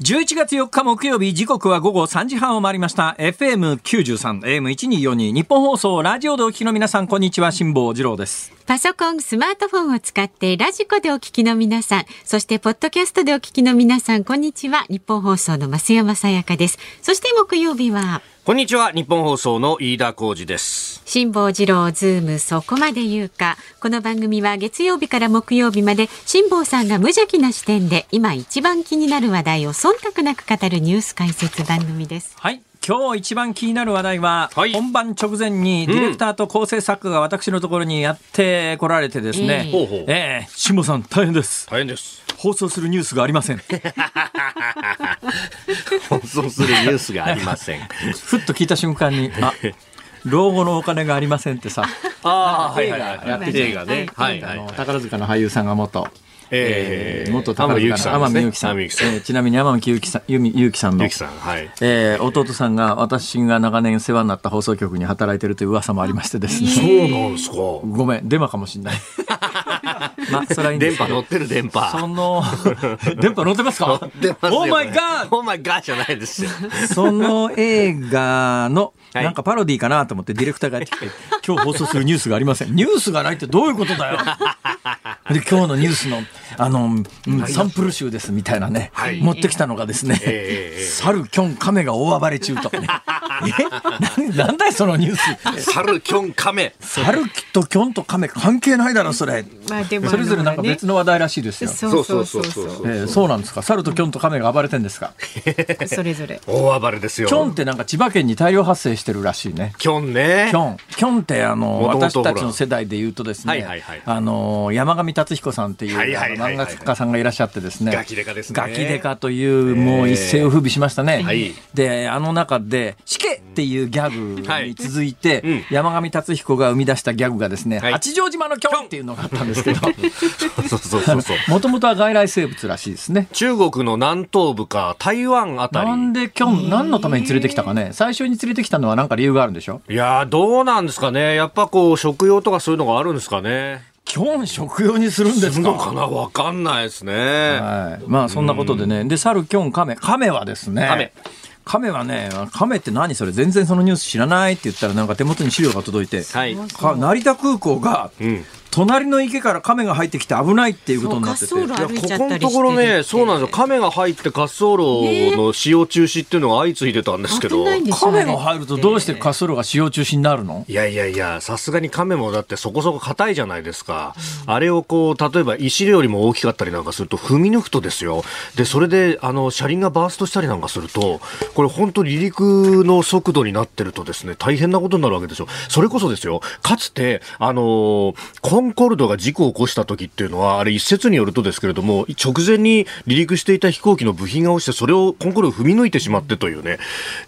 11月4日木曜日時刻は午後3時半を回りました FM93 AM1242 日本放送ラジオでお聞きの皆さんこんにちは辛坊治郎ですパソコン、スマートフォンを使ってラジコでお聞きの皆さん、そしてポッドキャストでお聞きの皆さん、こんにちは。日本放送の増山さやかです。そして木曜日は、こんにちは日本放送の飯田浩二です辛坊治郎ズームそこまで言うか。この番組は月曜日から木曜日まで辛坊さんが無邪気な視点で今一番気になる話題を忖度なく語るニュース解説番組です。はい今日一番気になる話題は、はい。本番直前にディレクターと構成作家が私のところにやってこられてですね、ほうほう。ええ。辛坊さん大変です。大変です。放送するニュースがありません。放送するニュースがありません。ふっと聞いた瞬間にあ老後のお金がありませんってさ。ああ映画やってて。ね。はい。はい宝塚の俳優さんが元えー元宝塚の天海祐希さん。えーちなみに天海祐希さん由美祐希さんのさんはい。えー弟さんが私が長年世話になった放送局に働いてるという噂もありましてですね。そうなんですか。ごめん、デマかもしんない。まあ、それはいいんですけど。電波乗ってる電波。その、電波乗ってますか？出ますよオーマイガーオーマイガーじゃないですよ。その映画の、はい。なんかパロディーかなと思ってディレクターがやって今日放送するニュースがありません。ニュースがないってどういうことだよ？で、今日のニュースの、あの、うんサンプル集ですみたいなね、はい。持ってきたのがですね、ええええ猿、キョン、カメが大暴れ中とかね。え？ななんだよ、そのニュース。猿キョンカメ。猿とキョンとカメ関係ないだろ、それ。まあでそれぞれなんか別の話題らしいですよ。そうそうそうそう。えーそうなんですか？猿とキョンとカメが暴れてんですか？それぞれ。大暴れですよキョンってなんか千葉県に大量発生してるらしいね。キョンねキョン。キョンってあの、私たちの世代で言うとですねはいはいはい、あの、山上達彦さんっていうはいはいあのはいはい漫画家さんがいらっしゃってですね。ガキデカですねガキデカという、もう一世を風靡しましたね。はいで、あの中で、死刑っていうギャグに続いて、うん山上達彦が生み出したギャグがですね、はい八丈島のキョンっていうのがあったんですけど、もともとは外来生物らしいですね。中国の南東部か台湾あたりなんでキョン、何のために連れてきたかね。最初に連れてきたのは何か理由があるんでしょ？いやーどうなんですかねやっぱこう食用とかそういうのがあるんですかねキョン食用にするんですか？かな？わかんないですねはい。まあそんなことでね。で、猿、キョン、カメ。カメはですね。カメ。カメはね、カメって何それ？全然そのニュース知らないって言ったらなんか手元に資料が届いて、はい。か成田空港がうん隣の池からカメが入ってきて危ないっていうことになってて。いやここのところね、そうなんですよ。亀が入って滑走路の使用中止っていうのが相次いでたんですけど。危ないんですカメが入るとどうして滑走路が使用中止になるの？いやいやいや、さすがに亀もだってそこそこ硬いじゃないですか。あれをこう、例えば石よりも大きかったりなんかすると踏み抜くとですよ。で、それで、あの、車輪がバーストしたりなんかすると、これ本当離陸の速度になってるとですね、大変なことになるわけですよ。それこそですよ、かつて、あの、コンコルドが事故を起こした時っていうのは、あれ一説によるとですけれども、直前に離陸していた飛行機の部品が落ちて、それをコンコルドを踏み抜いてしまってというね、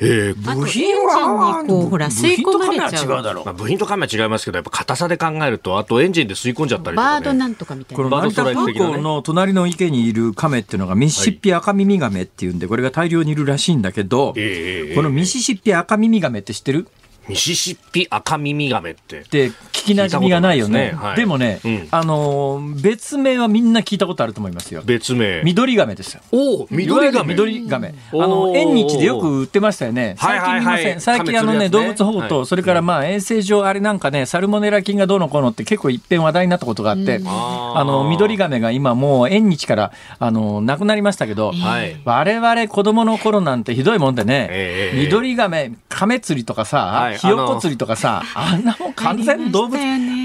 えー部品はこうほら吸い込まれちゃう。部品とカメは違うだろう。まあ、部品とカメは違いますけど、やっぱ硬さで考えると、あとエンジンで吸い込んじゃったりとか、ね。バードなんとかみたいな。この成田空港の隣の池にいるカメっていうのがミシシッピアカミミガメっていうんで、これが大量にいるらしいんだけど、ええこのミシシッピアカミミガメって知ってる？ミシシッピアカミミガメって。って聞きなじみがないよね。聞いたことないでもね、うんあのー別名はみんな聞いたことあると思いますよ。別名。緑ガメですよ。おお、緑ガメ。緑ガメ。あおの、ー縁日でよく売ってましたよね。最近見ません。はいはいはい最近あのね、動物保護と、はいそれからまあ衛生上あれなんかね、サルモネラ菌がどうのこうのって結構一遍話題になったことがあって、あーあの、緑ガメが今もう縁日から、あの、なくなりましたけど、はい。我々子供の頃なんてひどいもんでね、ええ緑ガメ、亀釣りとかさ、はいひよこ釣りとかさ、あんなもん完全に動物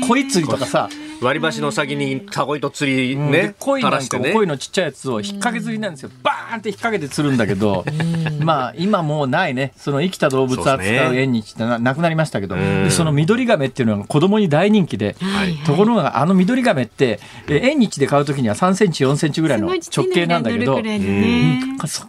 鯉釣りとかさ、割り箸の先にタコ糸釣りうん。でね、鯉なんか。鯉のちっちゃいやつを引っ掛け釣りなんですよ。バーンって引っ掛けて釣るんだけど、まあ今もうないね。その生きた動物を扱そう縁日ってななくなりましたけど、その緑ガメっていうのが子供に大人気で、はい。ところがあの緑ガメってえ縁日で買うときには3センチ4センチぐらいの直径なんだけど、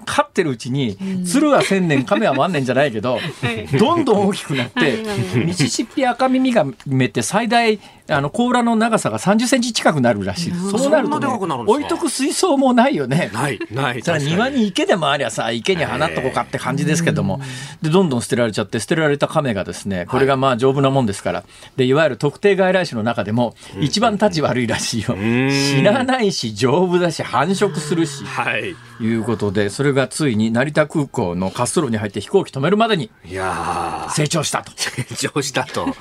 飼ってるうちに、鶴は千年、亀は万年じゃないけど、どんどん大きくなって、ミシシッピアカミミガメって最大、あの甲羅の長ささが30センチ近くなるらしいです。そうなると、ね置いとく水槽もないよね。ない、ない。そ庭に池でもありゃさ、池に放っとこうかって感じですけども、で、どんどん捨てられちゃって、捨てられた亀がですね、これがまあ丈夫なもんですから、で、いわゆる特定外来種の中でも、一番立ち悪いらしいよ。死なないし、丈夫だし、繁殖するし。はい。いうことで、それがついに成田空港の滑走路に入って飛行機止めるまでにいや成長したと。ー、成長したと。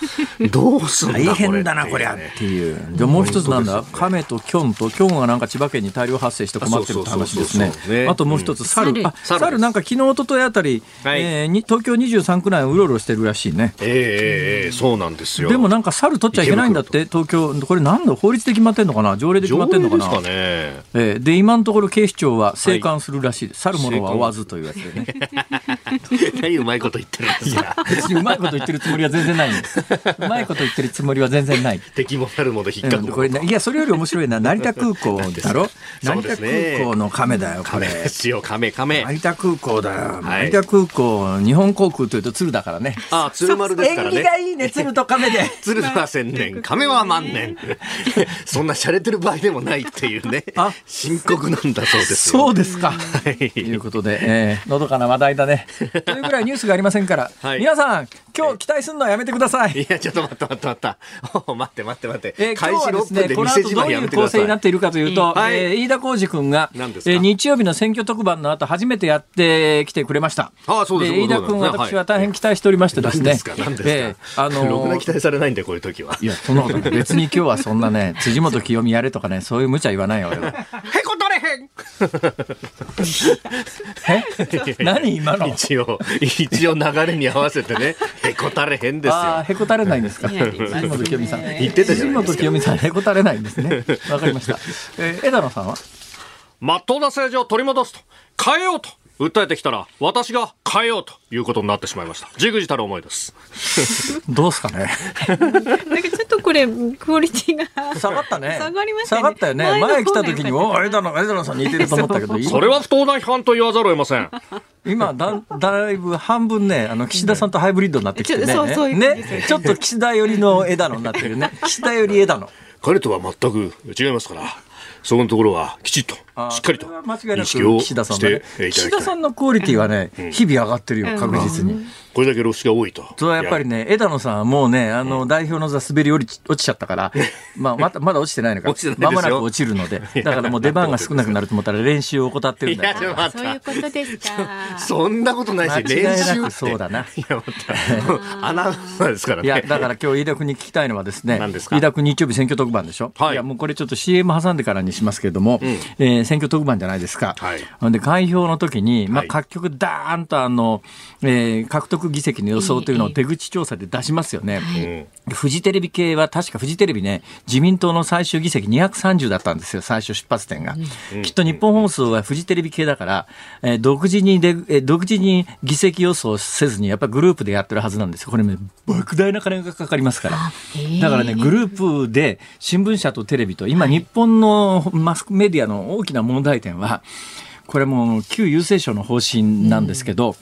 どうすんだ大変だな、こりゃっていう。で、もう一つなんだ、亀とキョンと、キョンがなんか千葉県に大量発生して困ってるって話ですねあともう一つ、猿。あ、猿猿なんか昨日、一昨日あたり、はいえーに東京23区内をうろうろしてるらしいね。ええええええそうなんですよ。でもなんか猿取っちゃいけないんだって、東京。これなんだ、法律で決まってんのかな？条例で決まってんのかな？ですかね。えーで、今のところ警視庁は生還するらしいです。去る者は追わずというやつでね。何うまいこと言ってるんですか。別にうまいこと言ってるつもりは全然ないんです。うまいこと言ってるつもりは全然ない。敵もなるもの引っかくものうんこれね、いや、それより面白いのは成田空港だろ？成田空港の亀だよ、これ。ですよ、亀亀。成田空港だよ。はい成田空港、日本航空というと鶴だからね。あ、鶴丸ですから縁起ね。がいいね、鶴と亀で。鶴は千年、亀は万年。そんな洒落てる場合でもないっていうねあ？深刻なんだそうですよ。そうですか。はいということで、えー、のどかな話題だね。というぐらいニュースがありませんから、はい皆さん、今日期待するのはやめてください。いや、ちょっと待って待って待った。お待って 待って待って。えー、開始6今日はですね、分でこの後ど店じまいやういう構めてください。成になっているかというと、はいえー飯田浩司君が、何ですか？えー日曜日の選挙特番の後初めてやってきてくれました。あそうです飯田君、私は大変期待しておりましてですね。何ですか？何ですか、えーあのーろくな期待されないんで、こういう時は。いや、そんなことない。別に今日はそんなね、辻元清美やれとかね、そういう無茶言わないよ、俺は。へこたれへんえ？何今の？一応、一応流れに合わせてね、へこたれへんですああ、よ。へこたれないんですか？や辻元清美さん。言ってたじゃないですか辻元清美さん、へこたれないんですね。わかりました。えー枝野さんは？まっとうな政治を取り戻すと、変えようと。訴えてきたら、私が変えようということになってしまいました。じぐじたる思いです。どうすかね。なんかちょっとこれクオリティが下がったね。下がりましたね下がったよね。前来た時に、お枝野、枝野さん似てると思ったけど、それは不当な批判と言わざるを得ません。今だ、だいぶ半分ね、あの、岸田さんとハイブリッドになってきてね。ちょそうそういう感じですね。ちょっと岸田寄りの枝野になってるね。岸田寄り枝野。彼とは全く違いますから、そこのところはきちっと、しっかりと認識を岸田さんだね。していただき岸たい。田さんのクオリティはね、日々上がってるよ、確実に。これだけ露出が多いと。それはやっぱりね、枝野さんはもうね、あの、代表の座滑り降りち落ちちゃったから、まあ、また、まだ落ちてないのか。落ちてないですよ。まもなく落ちるので、だからもう出番が少なくなると思ったら練習を怠ってるんいや、だよそういう。ことですか。そんなことないし、間違い練習そうだな。いや、アナウンサーですからね。いや、だから今日飯田君に聞きたいのはですね、何ですか？飯田君日曜日選挙特番でしょ、はい。や、もうこれちょっと CM 挟んでからにしますけれども、えー選挙特番じゃないですか。はいで、開票の時に、まあはい、各局ダーンとあの、えー獲得議席の予想というのを出口調査で出しますよね。フジテレビ系は確かフジテレビね、自民党の最終議席230だったんですよ、最初出発点が。きっと日本放送はフジテレビ系だから、えー独自にで、えー独自に議席予想せずに、やっぱりグループでやってるはずなんですよ。これね、莫大な金がかかりますから。だからね、グループで新聞社とテレビと、今日本のマスメディアの大きな問題点は、これも旧郵政省の方針なんですけど、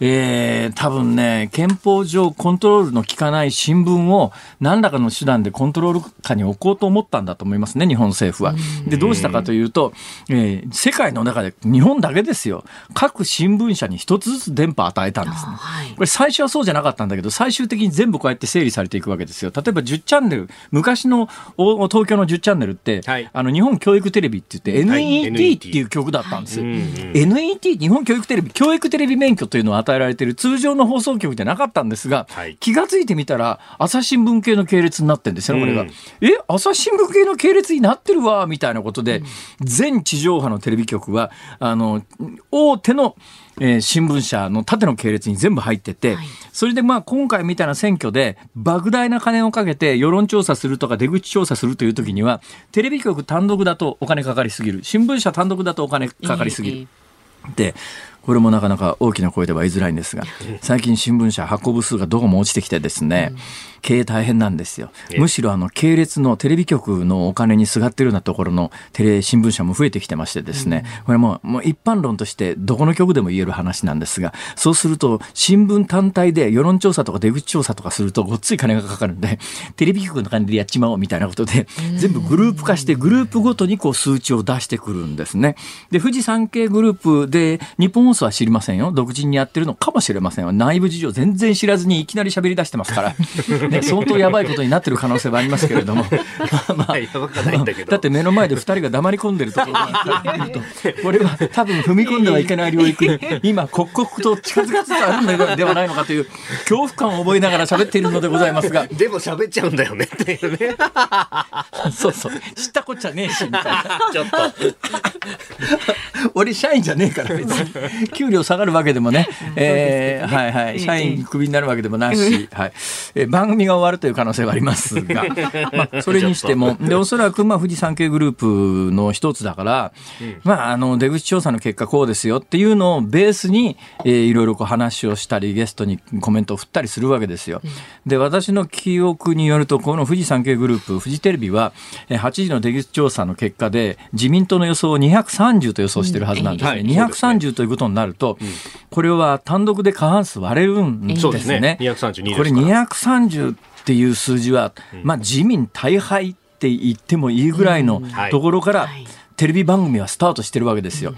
えー、多分ね、憲法上コントロールの効かない新聞を何らかの手段でコントロール下に置こうと思ったんだと思いますね、日本政府は。で、どうしたかというと、えー世界の中で日本だけですよ、各新聞社に一つずつ電波を与えたんですね。これ最初はそうじゃなかったんだけど、最終的に全部こうやって整理されていくわけですよ。例えば10チャンネル、昔のお東京の10チャンネルって、はいあの日本教育テレビって言ってはい NET っていう曲だったんですよ。うんうん NET 日本教育テレビ教育テレビ免許というのを与えられている通常の放送局じゃなかったんですが、はい。気が付いてみたら朝日新聞系の系列になってるんですよねこれが、うんえ朝日新聞系の系列になってるわみたいなことで、全地上波のテレビ局はあの大手のえー新聞社の縦の系列に全部入ってて、それでまあ今回みたいな選挙で莫大な金をかけて世論調査するとか出口調査するという時にはテレビ局単独だとお金かかりすぎる。新聞社単独だとお金かかりすぎる。でこれもなかなか大きな声では言いづらいんですが、最近新聞社発行部数がどうも落ちてきてですね、経営大変なんですよ。むしろあの系列のテレビ局のお金にすがってるようなところのテレ新聞社も増えてきてましてですね、これももう一般論としてどこの局でも言える話なんですが、そうすると新聞単体で世論調査とか出口調査とかするとごっつい金がかかるんで、テレビ局の金でやっちまおうみたいなことで、全部グループ化してグループごとにこう数値を出してくるんですね。で、富士山系グループで日本放送は知りませんよ。独自にやってるのかもしれませんよ。内部事情全然知らずにいきなり喋り出してますから。ね、相当やばいことになってる可能性はありますけれども、まあまあ、やばくないんだけどだって目の前で2人が黙り込んでるところが見ると、これは多分踏み込んではいけない領域に、今、刻々と近づかつつあるのではないのかという恐怖感を覚えながら喋っているのでございますが、でも喋っちゃうんだよねっていうね。そうそう、知ったこっちゃねえし、みたいな。ちょっと。俺社員じゃねえから別に 給料下がるわけでもね、えーはいはい、社員クビになるわけでもないし、はい。えー番組が終わるという可能性はありますが、まあ、それにしても、でおそらくまあ富士山系グループの一つだから、まあ、あの出口調査の結果こうですよっていうのをベースに、えーいろいろこう話をしたりゲストにコメントを振ったりするわけですよ。で私の記憶によるとこの富士山系グループフジテレビはえー8時の出口調査の結果で自民党の予想を230と予想してるはずなんですね。うん。はい。そうですね。230ということになると、これは単独で過半数割れるんですね。そうですね。232ですこれから230っていう数字は、まあ自民大敗って言ってもいいぐらいのはいところから、はい。テレビ番組はスタートしてるわけですよ。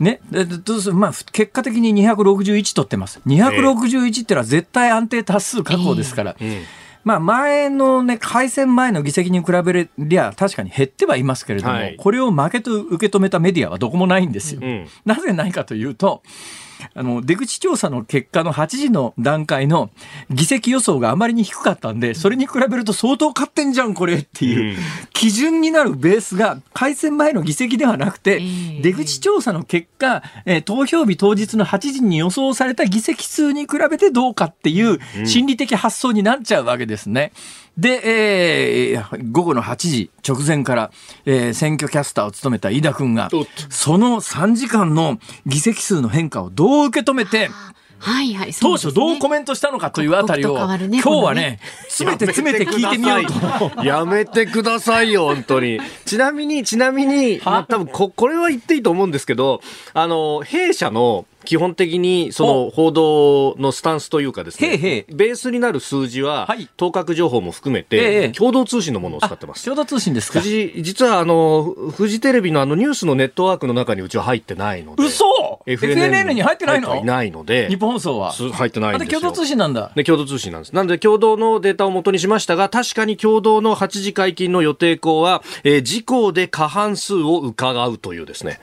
ね、ででどうする？まあ、結果的に261取ってます。261ってのは絶対安定多数確保ですから。まあ、前のね、改選前の議席に比べりゃ確かに減ってはいますけれども、はいこれを負けと受け止めたメディアはどこもないんですよ。んなぜないかというと、あの、出口調査の結果の8時の段階の議席予想があまりに低かったんで、それに比べると相当勝ってんじゃん、これっていう、基準になるベースが改選前の議席ではなくて、え出口調査の結果、えー投票日当日の8時に予想された議席数に比べてどうかっていう心理的発想になっちゃうわけですね。で、えー午後の8時直前から、えー選挙キャスターを務めた飯田君がその3時間の議席数の変化をどう受け止めて、はいはい。当初どうコメントしたのかというあたりを、ね今日はね、詰めて詰めて聞いてみようと。やめてくださいよ、本当に。ちなみに、ちなみに、まあ、多分こ、これは言っていいと思うんですけど、あの、弊社の、基本的に、その、報道のスタンスというかですね、へいへいベースになる数字は、はい当確情報も含めええて、共同通信のものを使ってます。共同通信ですか富士、実はあの、フジテレビのあのニュースのネットワークの中にうちは入ってないので。嘘 FNN に入ってないの？入ないので。日本放送は。す入ってないんですよ。共同通信なんだ。で、共同通信なんです。なんで、共同のデータを元にしましたが、確かに共同の8時解禁の予定校は、えー、自公で過半数を伺うというですね。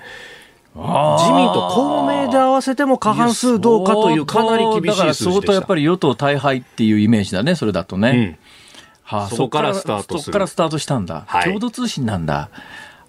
自民と公明で合わせても過半数どうかというかなり厳しい数字でした。だから相当やっぱり与党大敗っていうイメージだね、それだとね。うんはあ、そこからスタートするそこからスタートしたんだ。はい共同通信なんだ。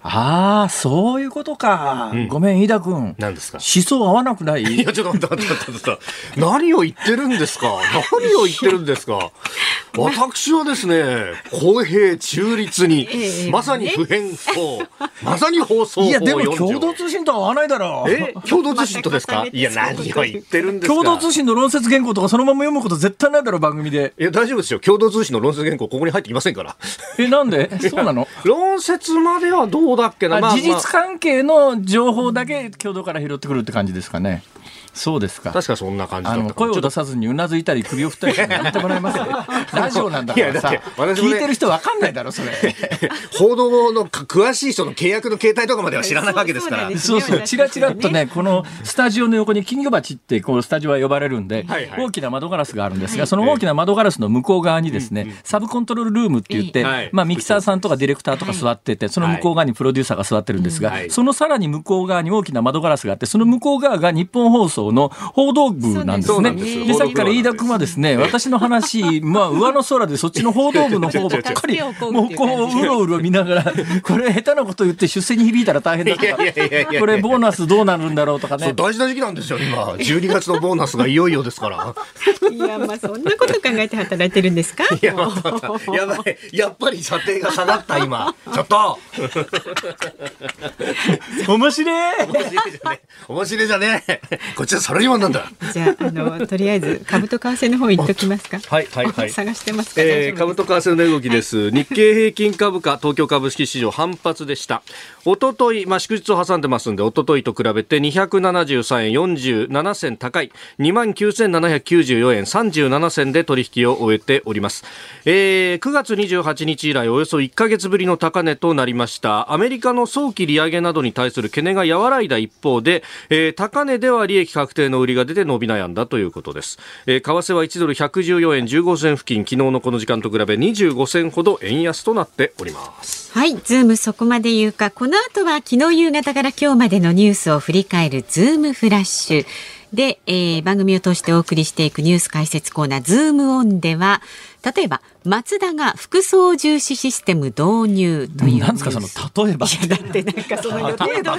ああ、そういうことか。うんごめん、飯田君。何ですか？思想合わなくない？いや、ちょっと待って待って待って待って。何を言ってるんですか？何を言ってるんですか？私はですね、公平中立に、ええまさに不変法、まさに放送法いや、でも4条共同通信とは合わないだろう。え？共同通信と ですか？いや、何を言ってるんですか？共同通信の論説原稿とかそのまま読むこと絶対ないだろう、番組で。いや、大丈夫ですよ。共同通信の論説原稿、ここに入ってきませんから。え、なんで？そうなの？論説まではどうだっけな、まあ事実関係の情報だけ共同から拾ってくるって感じですかね。そうですか。確かそんな感じだあのった声を出さずにうなずいたり首を振ったりしてやめてもらえます。ラジオなんだからさね聞いてる人わかんないだろそれ。報道のか詳しい人の契約の形態とかまでは知らないわけですから。そうそうそうちらちらっとねこのスタジオの横に金魚鉢ってこうスタジオは呼ばれるんで、はいはい。大きな窓ガラスがあるんですがその大きな窓ガラスの向こう側にですね、サブコントロールルームって言って、はい。まあ、ミキサーさんとかディレクターとか座っててその向こう側にプロデューサーが座ってるんですが、はい。そのさらに向こう側に大きな窓ガラスがあってその向こう側が日本放送の報道部なんですね。さっきから飯田君はですね、私の話、まあ、上の空でそっちの報道部の方ばっかり、もうこうう、うろうろ見ながら、これ下手なこと言って出世に響いたら大変だとか、これボーナスどうなるんだろうとかね。大事な時期なんですよ、今。12月のボーナスがいよいよですから。いや、まあ、そんなこと考えて働いてるんですかやばい、やっぱり査定が下がった、今。ちょっと面白い面白いじゃねえ。面白いじゃねえ。こっちはサラリーマンなんだ。じゃあ、あの、とりあえず、株と為替の方行っときますか？はいはいはい。探してますか？えー、株と為替の値動きです、日経平均株価東京株式市場反発でした。一昨日まあ祝日を挟んでますんで一昨日と比べて273円47銭高い。2万9794円37銭で取引を終えております、えー、9月28日以来およそ1ヶ月ぶりの高値となりました。アメリカの早期利上げなどに対する懸念が和らいだ一方で、えー、高値では利益確定の売りが出て伸び悩んだということです、えー、為替は1ドル114円15銭付近。昨日のこの時間と比べ25銭ほど円安となっております。はい、ズームそこまで言うか、この後は昨日夕方から今日までのニュースを振り返るズームフラッシュ。で、えー番組を通してお送りしていくニュース解説コーナー、ズームオンでは、例えば、マツダが副操縦士システム導入という。なんですか、その、例えば。いやだってなんかその予定通り例えば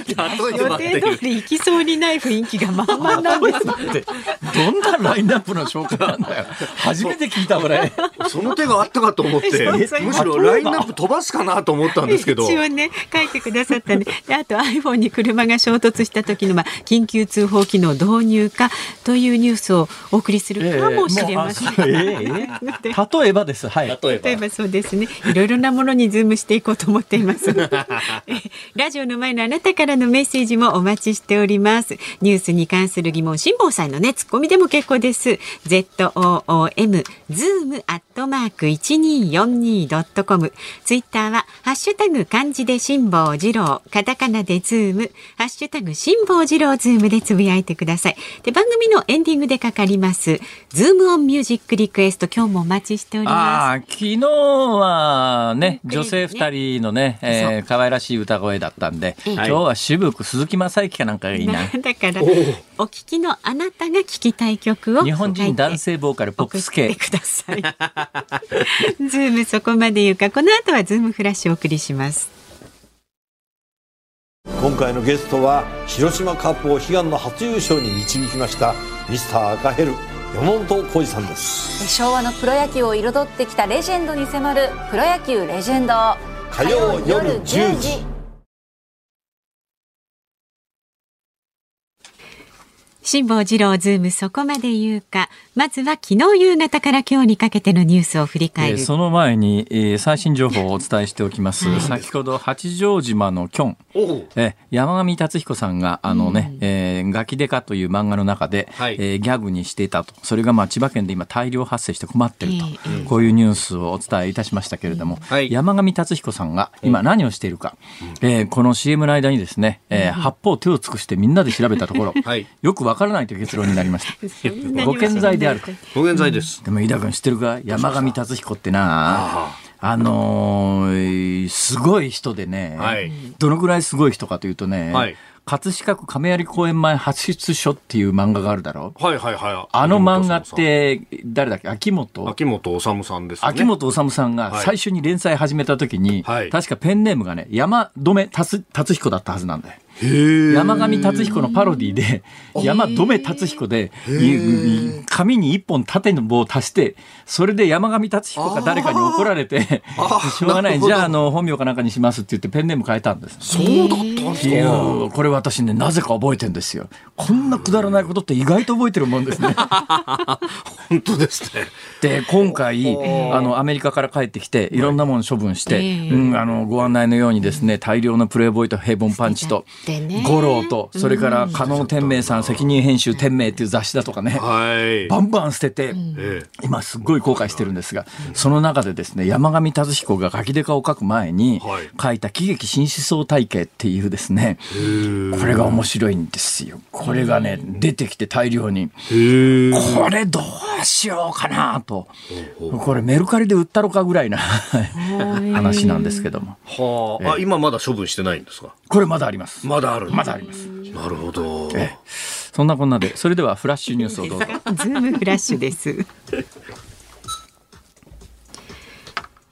予定通り行きそうにない雰囲気が満々なんですってどんなラインナップの紹介なんだよ。初めて聞いた、これ。その手があったかと思って そうそうむしろラインナップ飛ばすかなと思ったんですけど一応ね書いてくださったんでであと iPhone に車が衝突した時の、まあ、緊急通報機能導入かというニュースをお送りするかもしれません。ええもうあええええ 例えばです。はい。例えば。例えばそうですね。いろいろなものにズームしていこうと思っています。えラジオの前のあなたからのメッセージもお待ちしております。ニュースに関する疑問辛坊さんのねツッコミでも結構です。ZOOM ズームアットマーク 1242.com ツイッターはハッシュタグ漢字で辛坊治郎。カタカナでズーム。ハッシュタグ辛坊治郎ズームでつぶやいてください。で番組のエンディングでかかります。ズームオンミュージックリクエスト今日もお待ちしております昨日はね、うん女性二人のね、えー可愛らしい歌声だったんで、うん今日は渋く鈴木雅之かなんかがいいな。だからお聞きのあなたが聞きたい曲を日本人男性ボーカルポップス系送って。ください。ズームそこまで言うかこの後はズームフラッシュお送りします。今回のゲストは広島カープを悲願の初優勝に導きましたミスター赤ヘル山本浩二さんです。昭和のプロ野球を彩ってきたレジェンドに迫る「プロ野球レジェンド」火曜夜10時辛坊治郎ズームそこまで言うか。まずは昨日夕方から今日にかけてのニュースを振り返る。えーその前に、えー最新情報をお伝えしておきます。はい。先ほど八丈島のキョン、えー山上たつひこさんがあのね、えーがきデカという漫画の中で、はい。えーギャグにしていたと。それがまあ千葉県で今大量発生して困ってると。えこういうニュースをお伝えいたしましたけれども、はい。山上たつひこさんが今何をしているか、えーこの CM の間にですね、えー八方手を尽くしてみんなで調べたところ、はい。よくわからないという結論になりました。ご健在であると。ご現在です、でも飯田君知ってるか？山上達彦ってな。あのーすごい人でね、はい。どのぐらいすごい人かというとね、はい。葛飾区亀有公園前発出所っていう漫画があるだろ？はいはいはい。あの漫画って誰だっけ？秋元？秋元治さんですよね。秋元治さんがはい。最初に連載始めた時に、はい。確かペンネームがね山留達達彦だったはずなんだよ。山上達彦のパロディで山留達彦でいい紙に一本縦の棒を足してそれで山上達彦か誰かに怒られて しょうがない。じゃああの本名かなんかにしますって言ってペンネーム変えたんです。そうだったんですか。ーこれ私ねなぜか覚えてんですよ。こんなくだらないことって意外と覚えてるもんですね。本当ですね。で今回あのアメリカから帰ってきていろんなもの処分して、ええ。うん、あのご案内のようにですね大量のプレイボーイと平凡パンチと五郎とそれから加納天明さん責任編集天明っていう雑誌だとかね。はい。バンバン捨てて。ええ。今すっごい後悔してるんですが、その中でですね、山上達彦がガキデカを書く前にはい。書いた喜劇新思想体系っていうですね、これが面白いんですよ。これがね、出てきて大量に。これどうしようかなと。これメルカリで売ったろかぐらいな 話なんですけども。はあ、あ今まだ処分してないんですか？これまだあります。まだあるまだあります。なるほど、ええそんなこんなで、それではフラッシュニュースをどうぞ。ズームフラッシュです。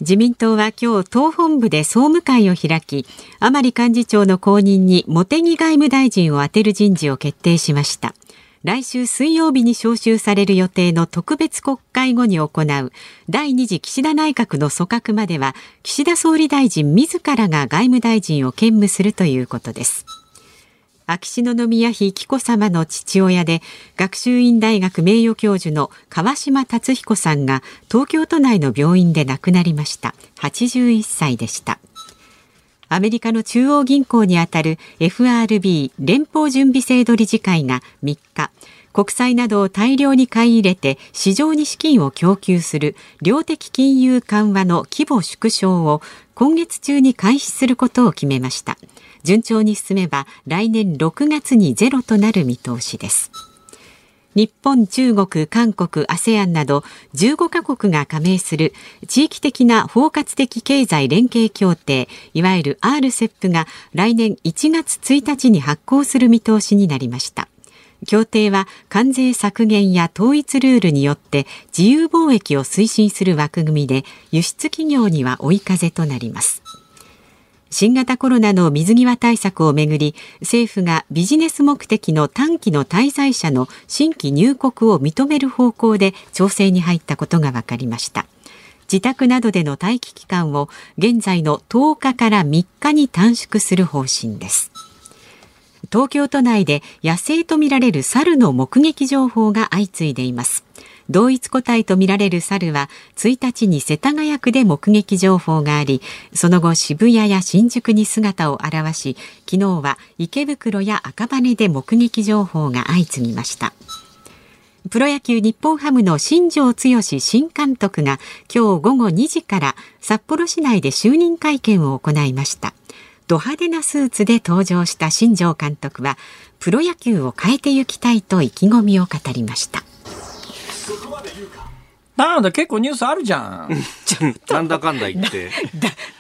自民党は今日党本部で総務会を開き甘利幹事長の後任に茂木外務大臣を充てる人事を決定しました来週水曜日に召集される予定の特別国会後に行う第2次岸田内閣の組閣までは岸田総理大臣自らが外務大臣を兼務するということです。秋篠宮妃紀子さまの父親で学習院大学名誉教授の川島達彦さんが東京都内の病院で亡くなりました。81歳でした。アメリカの中央銀行にあたる FRB 連邦準備制度理事会が3日国債などを大量に買い入れて市場に資金を供給する量的金融緩和の規模縮小を今月中に開始することを決めました。順調に進めば来年6月にゼロとなる見通しです。日本、中国、韓国、ASEAN など15カ国が加盟する地域的な包括的経済連携協定、いわゆる RCEP が来年1月1日に発行する見通しになりました。協定は関税削減や統一ルールによって自由貿易を推進する枠組みで輸出企業には追い風となります。新型コロナの水際対策をめぐり政府がビジネス目的の短期の滞在者の新規入国を認める方向で調整に入ったことが分かりました。自宅などでの待機期間を現在の10日から3日に短縮する方針です。東京都内で野生とみられる猿の目撃情報が相次いでいます。同一個体とみられる猿は1日に世田谷区で目撃情報がありその後渋谷や新宿に姿を現し昨日は池袋や赤羽で目撃情報が相次ぎました。プロ野球日本ハムの新庄剛志新監督が今日午後2時から札幌市内で就任会見を行いました。ド派手なスーツで登場した新庄監督はプロ野球を変えていきたいと意気込みを語りました。なんだ、結構ニュースあるじゃん。なんだかんだ言って。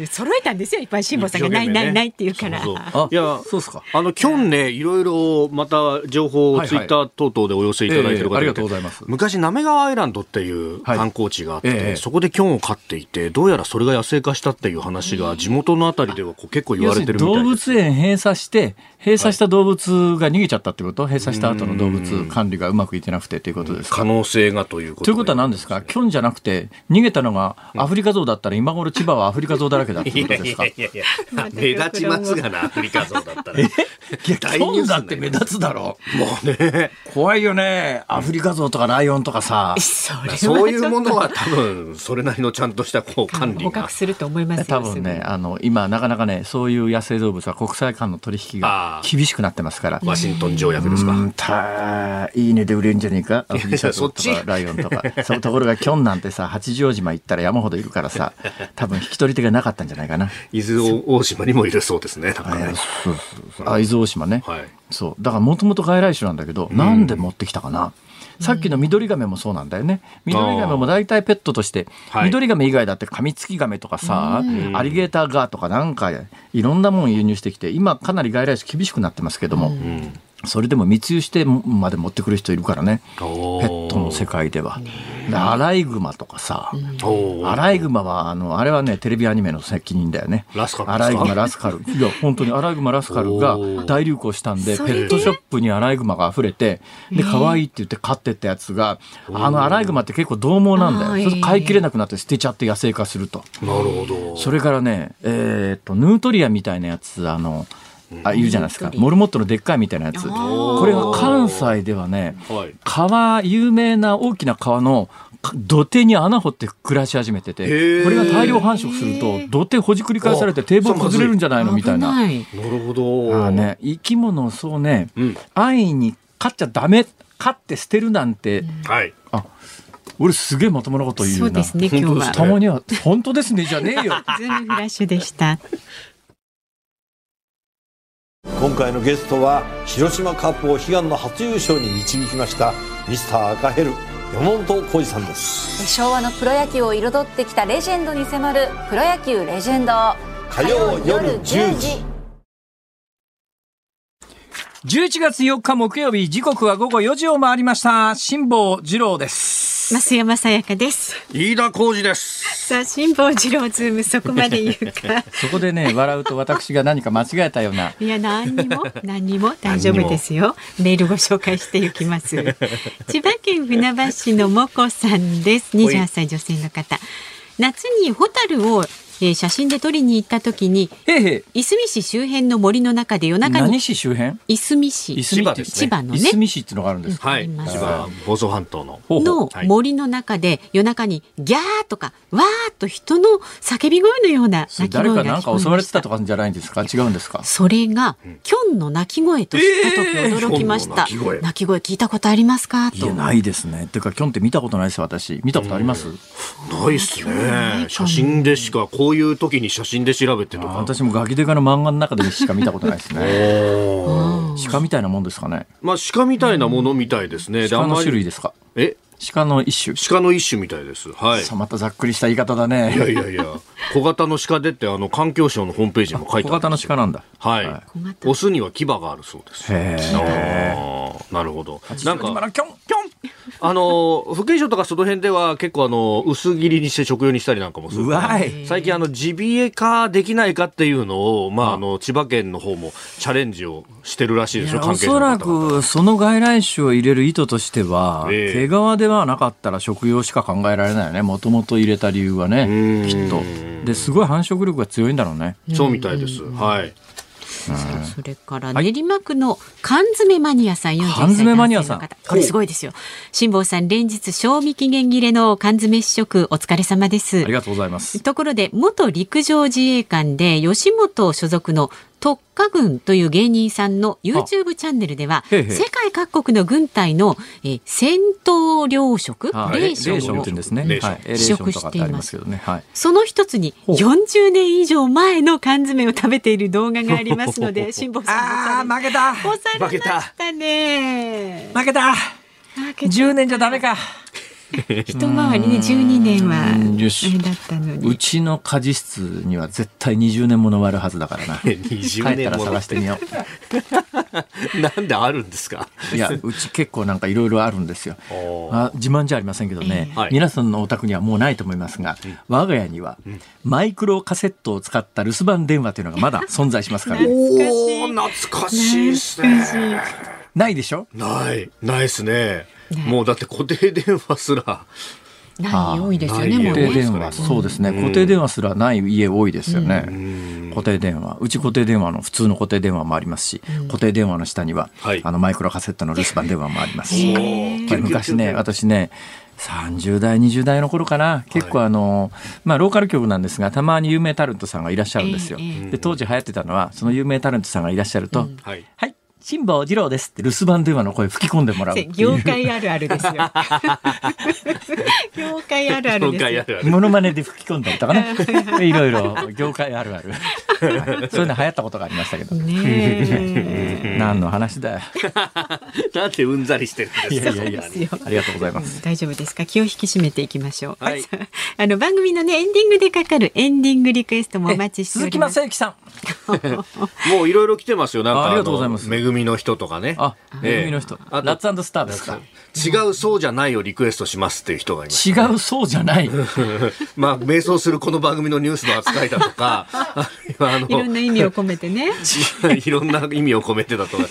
揃えたんですよ、いっぱい辛坊さんが。ないないないって言うから。そうそう。いや、そうですか。あの、今日ね、い。ろいろまた情報をツイッター等々でお寄せいただいてる方、ありがとうございます。昔、滑川アイランドっていう観光地があって、そこでキョンを飼っていて、どうやらそれが野生化したっていう話が地元のあたりではこう結構言われてるみたい動物園閉鎖して、閉鎖した動物が逃げちゃったってこと、閉鎖した後の動物管理がうまくいってなくてということです可能性がということということは何ですか、キョンじゃなくて、逃げたのがアフリカゾウだったら、今頃千葉はアフリカゾウだらけだってことですか？いやいやいや、目立ちますがな、アフリカゾウだったら。いや、キョンだって目立つだろ。もうね。怖いよね。アフリカゾウとかライオンとかさ。そういうものは多分、それなりのちゃんとしたこう管理が。捕獲すると思います多分ね、あの、今、なかなかね、そういう野生動物は国際間の取引が厳しくなってますから。ワシントン条約ですか？たいいねで売れるんじゃねえか？アフリライオンとか。そのところがキョンなんてさ、八丈島行ったら山ほどいるからさ、多分引き取り手がなかったんじゃないかな。伊豆大島にもいるそうですね。あ、伊豆大島ね。はい、そう。だからもともと外来種なんだけど、なんで持ってきたかな？さっきの緑亀もそうなんだよね。緑亀も大体ペットとして、緑亀以外だってカミツキガメとかさ、アリゲーターガーとかなんかいろんなもん輸入してきて、今かなり外来種厳しくなってますけども。それでも密輸してまで持ってくる人いるからね。ペットの世界では。アライグマとかさ、アライグマはあのあれはねテレビアニメの責任だよね。アライグマラスカル。いや本当にアライグマラスカルが大流行したんでペットショップにアライグマが溢れてで可愛いって言って飼ってったやつがあのアライグマって結構獰猛なんだよ。それ飼いきれなくなって捨てちゃって野生化すると。なるほど。それからねえー、っとヌートリアみたいなやつあのあいるじゃないですか。モルモットのでっかいみたいなやつ。これが関西ではね川有名な大きな川の土手に穴掘って暮らし始めててこれが大量繁殖すると土手ほじくり返されて堤防崩れるんじゃないの？みたいな。なるほど。あ、ね、生き物をそうね、うん、安易に飼っちゃダメ飼って捨てるなんて、うん、はい。あ俺すげえまともなこと言うな。そうですね、今日は。たまには、本当ですね、じゃねえよ。ズームフラッシュでした。今回のゲストは広島カップを悲願の初優勝に導きましたミスター赤ヘル山本浩二さんです。昭和のプロ野球を彩ってきたレジェンドに迫る「プロ野球レジェンド」火曜夜10時。11月4日木曜日時刻は午後4時を回りました。辛坊治郎です増山さやかです。飯田浩二です。さあ、辛坊治郎ズーム、そこまで言うか。そこでね、笑うと私が何か間違えたような。いや、何にも、何にも大丈夫ですよ。メールご紹介していきます。千葉県船橋市のもこさんです。28歳女性の方。夏にホタルを、えー写真で撮りに行った時に、へいへい。いすみ市周辺の森の中で夜中に何、市周辺？いすみ市いすみって千葉です千葉のねいすみ市っていうのがあるんですか？はい。千葉房総半島の。ほうほうのはい森の中で夜中にギャーとかわーっと人の叫び声のような鳴き声が誰かなんか襲われてたと。かじゃないんですか？違うんですか？それが、キョンの鳴き声と知った時驚きました。キョンの鳴き声鳴き声聞いたことありますか？といや、。ないですね。っていうか、キョンって見たことないです、私。見たことあります？ないっすね。写真でしか、こういう時に写真で調べてとか。私もガキデカの漫画の中でしか見たことないですね。鹿みたいなもんですかね。まあ、鹿みたいなものみたいですね。で鹿の種類ですか？え？鹿の一種。鹿の一種みたいです。はい。さあまたざっくりした言い方だいやね。いやいや、小型の鹿でって、あの、環境省のホームページにも書いて小ある。型の鹿なんだ。はいは。小型オスには牙があるそうです。へえ。なるほど。ななんんか、かキョンキョンあの、福建省とかその辺では結構あの、薄切りにして食用にしたりなんかもする。うわい。最近あの、ジビエ化できないかっていうのを、まあ、あの、千葉県の方もチャレンジをしてるらしいですよ、いやお関係者そらくその外来種を入れる意図としては、ええ毛皮ではなかったら食用しか考えられないよね。もともと入れた理由はねん。きっと。ですごい繁殖力が強いんだろうね。そうみたいです。はい。それから練馬区の缶詰マニアさん41歳缶詰マニアさん。これすごいですよ。辛坊さん連日賞味期限切れの缶詰試食お疲れ様です。ありがとうございますところで元陸上自衛官で吉本所属の特化軍という芸人さんの YouTube チャンネルでは世界各国の軍隊の、えー戦闘糧食あレーシレーションョンをって言うんですね。レーションはい、レーションとかってありますけどね。はい。その一つにほう。40年以上前の缶詰を食べている動画がありますので辛坊さん負けた。押されましたね。負けた。負けた。10年じゃダメか 一回りね12年はあれだったのに。うちの家事室には絶対20年ものがあるはずだからな。帰20ったら年もの探してみよ なんであるんですか？ういやうち結構なんかいろいろあるんですよ。おー。あ自慢じゃありませんけどね、はい。皆さんのお宅にはもうないと思いますが、我が家には、マイクロカセットを使った留守番電話というのがまだ存在しますから。ね。おー懐かしい。ですね。ないでしょ？ない、ないですね。もうだって固定電話すら。ない多いですよない固定ね。もうね電話、そうですね、固定電話すらない家多いですよね。固定電話。うち固定電話の普通の固定電話もありますし、固定電話の下には、はい。あのマイクロカセットの留守番電話もありますし、昔ね、私ね、30代、20代の頃かな、結構あの、まあ、ローカル局なんですが、たまに有名タレントさんがいらっしゃるんですよ。ええで、当時流行ってたのは、その有名タレントさんがいらっしゃると、はい。はい、辛坊治郎ですって留守番電話の声吹き込んでもらう。業界あるあるですよ業界あるある業ですよ界あるある。モノマネで吹き込んだりとかね。いろいろ業界あるある。はいそういうの流行ったことがありましたけど。何の話だよ。なんでうんざりしてるんいですか？やいやいやそうですよ。ありがとうございます。大丈夫ですか？気を引き締めていきましょう、はいあの番組のねエンディングでかかるエンディングリクエストもお待ちしてお鈴木ります雅之さん。もういろいろ来てますよ。なんかあありがとうございますのめぐみの人とかね。あ、ええめぐみの人。あとラッツスターですか？違うそうじゃないをリクエストしますっていう人がいます。違うそうじゃない。まあ、瞑想するこの番組のニュースの扱いだとか、あの、いろんな意味を込めてね いろんな意味を込めてだとか、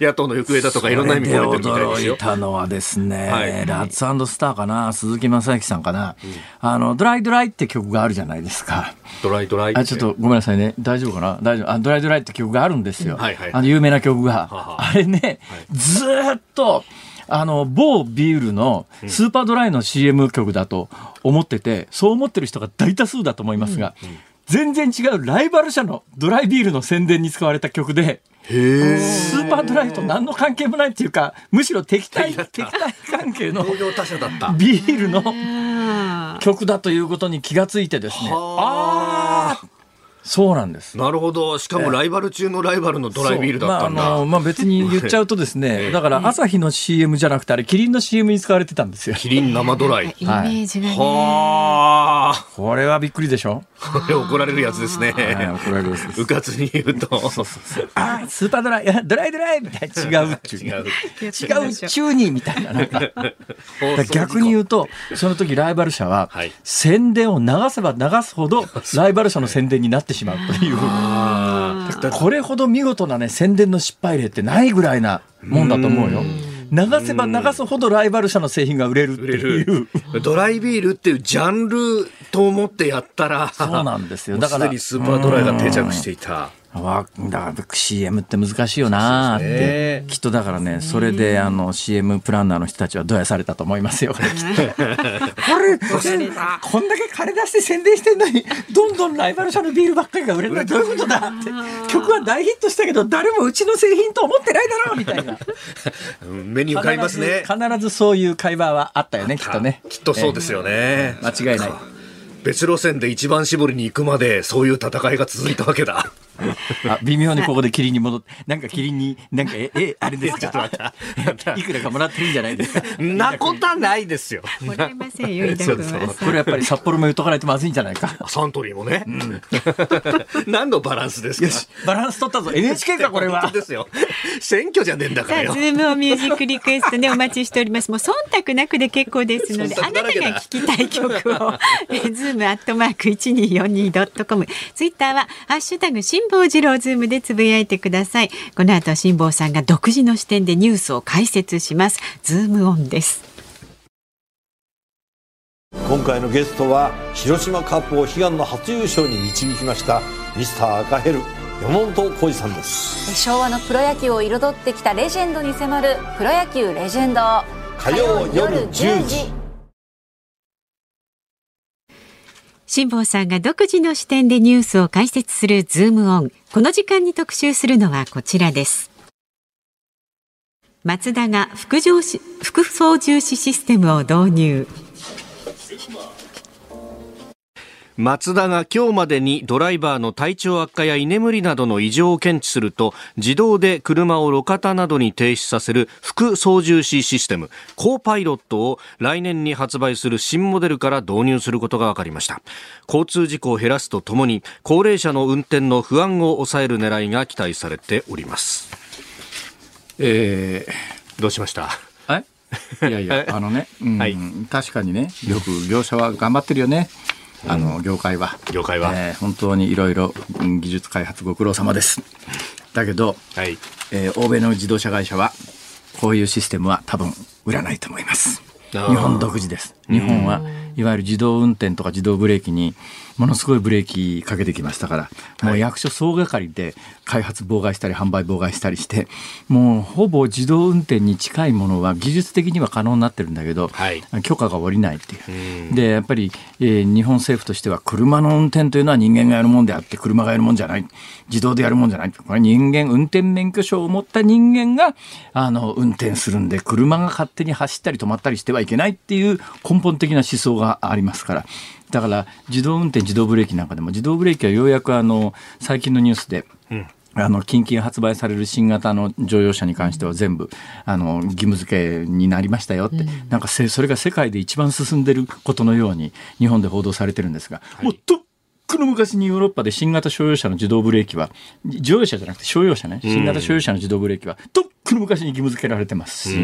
野党の行方だとかいろんな意味を込めてるみたいですよ驚い。たのはですね、はいラッツスターかな、鈴木雅之さんかな、あの、ドライドライって曲があるじゃないですか。ドライドライってあちょっとごめんなさいね。大丈夫かな？大丈夫。あ、ドライドライって曲があるんですよ。はいはいあの、有名な曲が。はは。あれね、ずーっと、あの、某ビールのスーパードライの CM 曲だと思ってて、そう思ってる人が大多数だと思いますが、全然違うライバル社のドライビールの宣伝に使われた曲で、スーパードライと何の関係もないっていうか、むしろ敵対、敵対関係の工業他社だった。ビールのあ曲だということに気がついてですね。ああそうなんです。なるほど。しかもライバル中のライバルのドライビールだったんだ。まあ、あの、まあ、別に言っちゃうとですね、だから朝日の CM じゃなくて、あれ、キリンの CM に使われてたんですよ。キリン生ドライ。イメージがね。はあ。これはびっくりでしょ？これ怒られるやつですね。はい怒られるやつですうかつに言うと。そうそうそう。あースーパードライ、い やドライドライみたいな違うっちゅう。違う。違う中にみたいな。なんか逆に言うと、その時ライバル社ははい、宣伝を流せば流すほど、ライバル社の宣伝になってしまうという。これほど見事なね、宣伝の失敗例ってないぐらいなもんだと思うよ。流せば流すほどライバル社の製品が売れるっていう。る。ドライビールっていうジャンルと思ってやったら、そうなんですよだからすでにスーパードライが定着していた。わだから CM って難しいよなーって、きっとだからねそれであの CM プランナーの人たちはどやされたと思いますよ。これきっとこれこんだけ金出して宣伝してんのにどんどんライバル社のビールばっかりが売れないどういうことだって。曲は大ヒットしたけど誰もうちの製品と思ってないだろうみたいな。うん目に浮かびますね。必ず必ずそういう会話はあったよねきっとね。きっとそうですよね。間違いない。別路線で一番搾りに行くまでそういう戦いが続いたわけだ。あ微妙にここでキリンに戻ってなんかキリンになんかええあれですか？いくらかもらってるんじゃないですか？なことはないですよ。もらえませんよ、伊田君はこれやっぱり札幌も言っとかないとまずいんじゃないか。サントリーもね。何のバランスですか？バランス取ったぞ。NHK か、これは。ですよ。選挙じゃねえんだかさあ、らよズ。ームをミュージックリクエストね、お待ちしております。もう忖度なくで結構ですので、忖あなたが聞きたい曲を、えーズームアットマーク 1242.com、ツイッターは、ハッシュタグ、辛坊治郎ズームでつぶやいてください。この後、辛坊さんが独自の視点でニュースを解説します。ズームオンです。今回のゲストは広島カップを悲願の初優勝に導きましたミスター赤ヘル山本浩二さんです昭和のプロ野球を彩ってきたレジェンドに迫る「プロ野球レジェンド」火曜夜10時辛坊さんが独自の視点でニュースを解説するズームオン。この時間に特集するのはこちらです。マツダが副上副操縦士システムを導入。マツダが今日までにドライバーの体調悪化や居眠りなどの異常を検知すると自動で車を路肩などに停止させる副操縦士システムコーパイロットを来年に発売する新モデルから導入することが分かりました。交通事故を減らすとともに高齢者の運転の不安を抑える狙いが期待されております。えどうしました？いやいや、あのね、うんはい。確かにね、よく業者は頑張ってるよね。あの、業界は。業界はえー本当にいろいろうん技術開発ご苦労様です。だけど、はいえー欧米の自動車会社は、こういうシステムは多分売らないと思います。日本独自です。日本はいわゆる自動運転とか自動ブレーキにものすごいブレーキかけてきましたから、もう役所総がかりで開発妨害したり販売妨害したりして、もうほぼ自動運転に近いものは技術的には可能になってるんだけど、はい許可が下りないっていう。で、やっぱり、えー日本政府としては車の運転というのは人間がやるもんであって車がやるもんじゃない。自動でやるもんじゃない。これ人間、運転免許証を持った人間が、あの、運転するんで、車が勝手に走ったり止まったりしてはいけないっていう根本的な思想がありますから。だから、自動運転、自動ブレーキなんかでも、自動ブレーキはようやくあの、最近のニュースで、あの近々発売される新型の乗用車に関しては全部あの義務付けになりましたよって、なんかせそれが世界で一番進んでることのように日本で報道されてるんですが、もうとっくの昔にヨーロッパで新型商用車の自動ブレーキは乗用車じゃなくて商用車ね。新型商用車の自動ブレーキはとっくの昔に義務付けられてますし、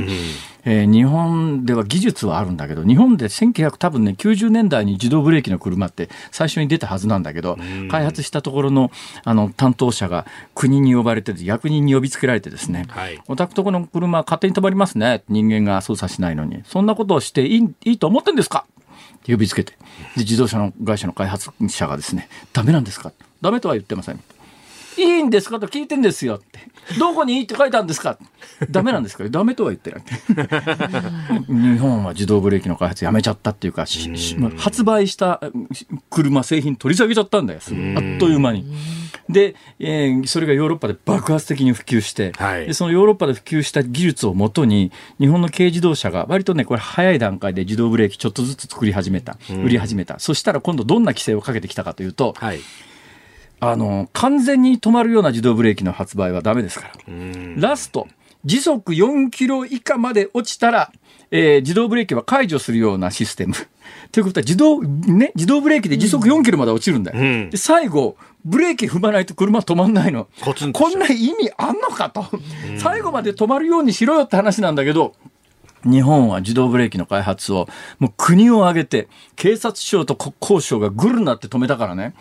えー日本では技術はあるんだけど日本で1900多分ね90年代に自動ブレーキの車って最初に出たはずなんだけど、開発したところのあの担当者が国に呼ばれて役人に呼びつけられてですね、はい。お宅とこの車勝手に止まりますね人間が操作しないのに。そんなことをしていいいいと思ってんですか？呼びつけて。で自動車の会社の開発者がですねダメなんですか？ダメとは言ってません。いいんですかと聞いてんですよって。どこにいいって書いてあるんですかダメなんですかダメとは言ってない。日本は自動ブレーキの開発やめちゃったっていうか、しし発売したし車、製品取り下げちゃったんだよ。あっという間に。で、えーそれがヨーロッパで爆発的に普及して、はいでそのヨーロッパで普及した技術をもとに、日本の軽自動車が割とね、これ早い段階で自動ブレーキちょっとずつ作り始めた、売り始めた。そしたら今度どんな規制をかけてきたかというと、はいあの、完全に止まるような自動ブレーキの発売はダメですから。ラスト、時速4キロ以下まで落ちたら、えー自動ブレーキは解除するようなシステム。ということは自動、ね、自動ブレーキで時速4キロまで落ちるんだよ。うんで最後、ブレーキ踏まないと車止まんないの。こんな意味あんのかと。最後まで止まるようにしろよって話なんだけど、日本は自動ブレーキの開発をもう国を挙げて警察庁と国交省がぐるなって止めたからね。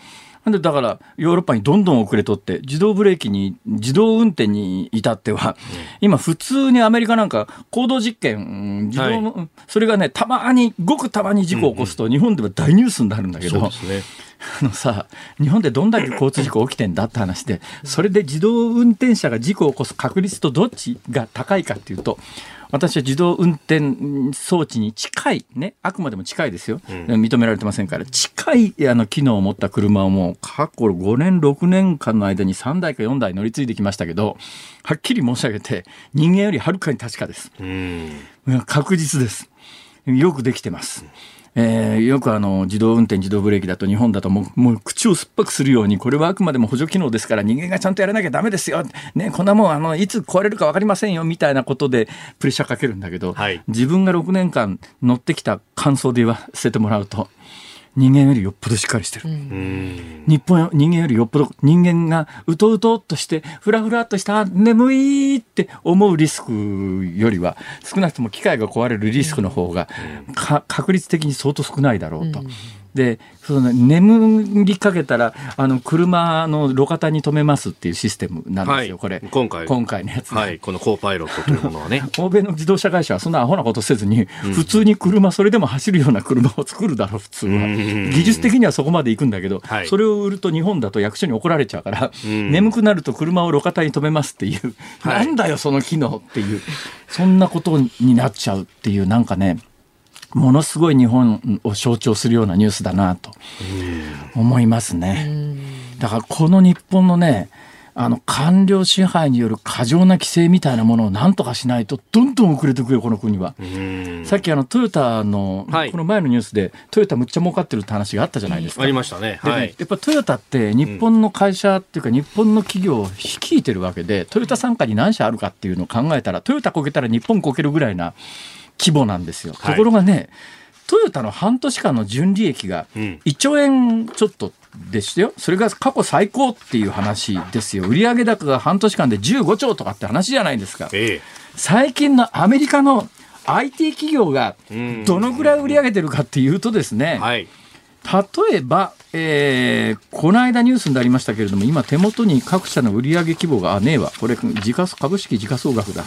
なんでだからヨーロッパにどんどん遅れとって自動ブレーキに自動運転に至っては今普通にアメリカなんか行動実験うん自動、はい。それがねたまにごくたまに事故を起こすと日本では大ニュースになるんだけど、そうですね。あのさ、日本でどんだけ交通事故起きてんだって話で、それで自動運転車が事故を起こす確率とどっちが高いかっていうと、私は自動運転装置に近い、ね、あくまでも近いですよ。認められてませんから、近いあの機能を持った車をもう過去5年、6年間の間に3台か4台乗り継いできましたけど、はっきり申し上げて、人間よりはるかに確かです。うん。うん確実です。よくできてます。えーよくあの自動運転、自動ブレーキだと日本だともうもう口を酸っぱくするようにこれはあくまでも補助機能ですから人間がちゃんとやらなきゃダメですよ、ね、こんなもんあのいつ壊れるか分かりませんよみたいなことでプレッシャーかけるんだけど、はい。自分が6年間乗ってきた感想で言わせてもらうと人間よりよっぽどしっかりしてる。うん。日本よ人間よりよっぽど人間がうとうとっとしてふらふらっとしたあ眠いって思うリスクよりは少なくとも機械が壊れるリスクの方がか確率的に相当少ないだろうと。でその眠りかけたらあの車の路肩に止めますっていうシステムなんですよ、はい。これ。今回。今回のやつね、はい。このコーパイロットというものはね。欧米の自動車会社はそんなアホなことせずに、普通に車、それでも走るような車を作るだろう、普通は。ん。技術的にはそこまで行くんだけど、はい。それを売ると日本だと役所に怒られちゃうから、ん眠くなると車を路肩に止めますっていう、はい。なんだよ、その機能っていう、そんなことになっちゃうっていう、なんかね、ものすごい日本を象徴するようなニュースだなと思いますね。だからこの日本のね、あの官僚支配による過剰な規制みたいなものをなんとかしないとどんどん遅れてくよこの国は。うん。さっきあのトヨタの、はいこの前のニュースでトヨタむっちゃ儲かってるって話があったじゃないですか。ありましたね。はい。やっぱトヨタって日本の会社っていうか日本の企業を率いてるわけでトヨタ傘下に何社あるかっていうのを考えたらトヨタこけたら日本こけるぐらいな規模なんですよ。はいところがねトヨタの半年間の純利益がうん1兆円ちょっとでしたよ。それが過去最高っていう話ですよ。売上高が半年間で15兆とかって話じゃないですか。え最近のアメリカの IT 企業がうんどのぐらい売り上げてるかっていうとですねえ。、はい。例えば、えーこの間ニュースになりましたけれども、今手元に各社の売上規模が、あ、ねえわ、これ、時価株式時価総額だ。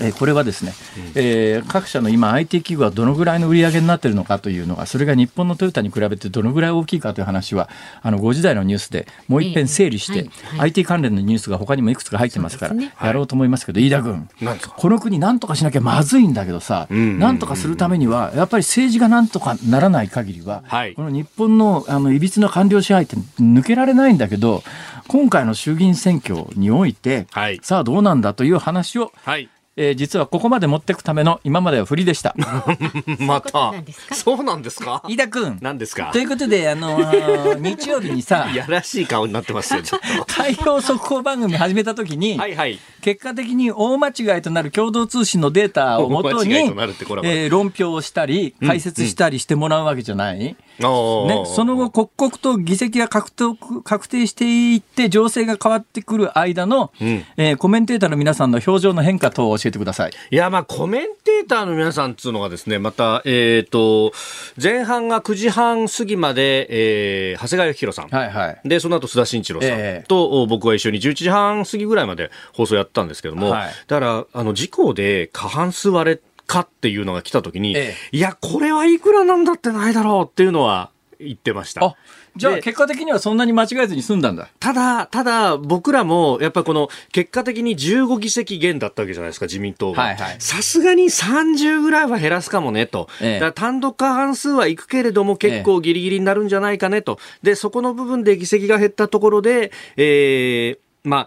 えーこれはですね、えー。各社の今 IT 企業はどのぐらいの売り上げになっているのかというのが、それが日本のトヨタに比べてどのぐらい大きいかという話は、あの5時台のニュースでもう一遍整理して、IT 関連のニュースが他にもいくつか入ってますから、やろうと思いますけど、飯田君。この国なんとかしなきゃまずいんだけどさ、なんとかするためには、やっぱり政治がなんとかならない限りは、はい。この日本のあのいびつな官僚支配って抜けられないんだけど、今回の衆議院選挙において、はい。さあどうなんだという話を、はい。えー実はここまで持っていくための今までは振りでした。また。そうなんですか？飯田君。何ですか？ということで、あのー 日曜日にさ、いやらしい顔になってますよ、ちょっと。開票速報番組始めた時に、はいはい。結果的に大間違いとなる共同通信のデータをもとに、えー論評をしたり、解説したりしてもらうわけじゃない、ね、ねその後、刻々と議席が確定確定していって、情勢が変わってくる間の、うんえーコメンテーターの皆さんの表情の変化等を教えてください。いや、まあ、コメンテーターの皆さんっつうのがですね、また、えっ、と、前半が9時半過ぎまで、えー長谷川幸宏さん。はいはい。で、その後、須田慎一郎さんええと、お僕は一緒に11時半過ぎぐらいまで放送やったんですけども、はいだから、あの、事故で過半数割れかっていうのが来た時に、えいや、これはいくらなんだってないだろうっていうのは言ってました。あ、じゃあで結果的にはそんなに間違えずに済んだんだ。ただ、ただ、僕らも、やっぱこの、結果的に15議席減だったわけじゃないですか、自民党がはいはい。さすがに30ぐらいは減らすかもね、と。ええ単独過半数はいくけれども、結構ギリギリになるんじゃないかね、と。で、そこの部分で議席が減ったところで、えーまあ、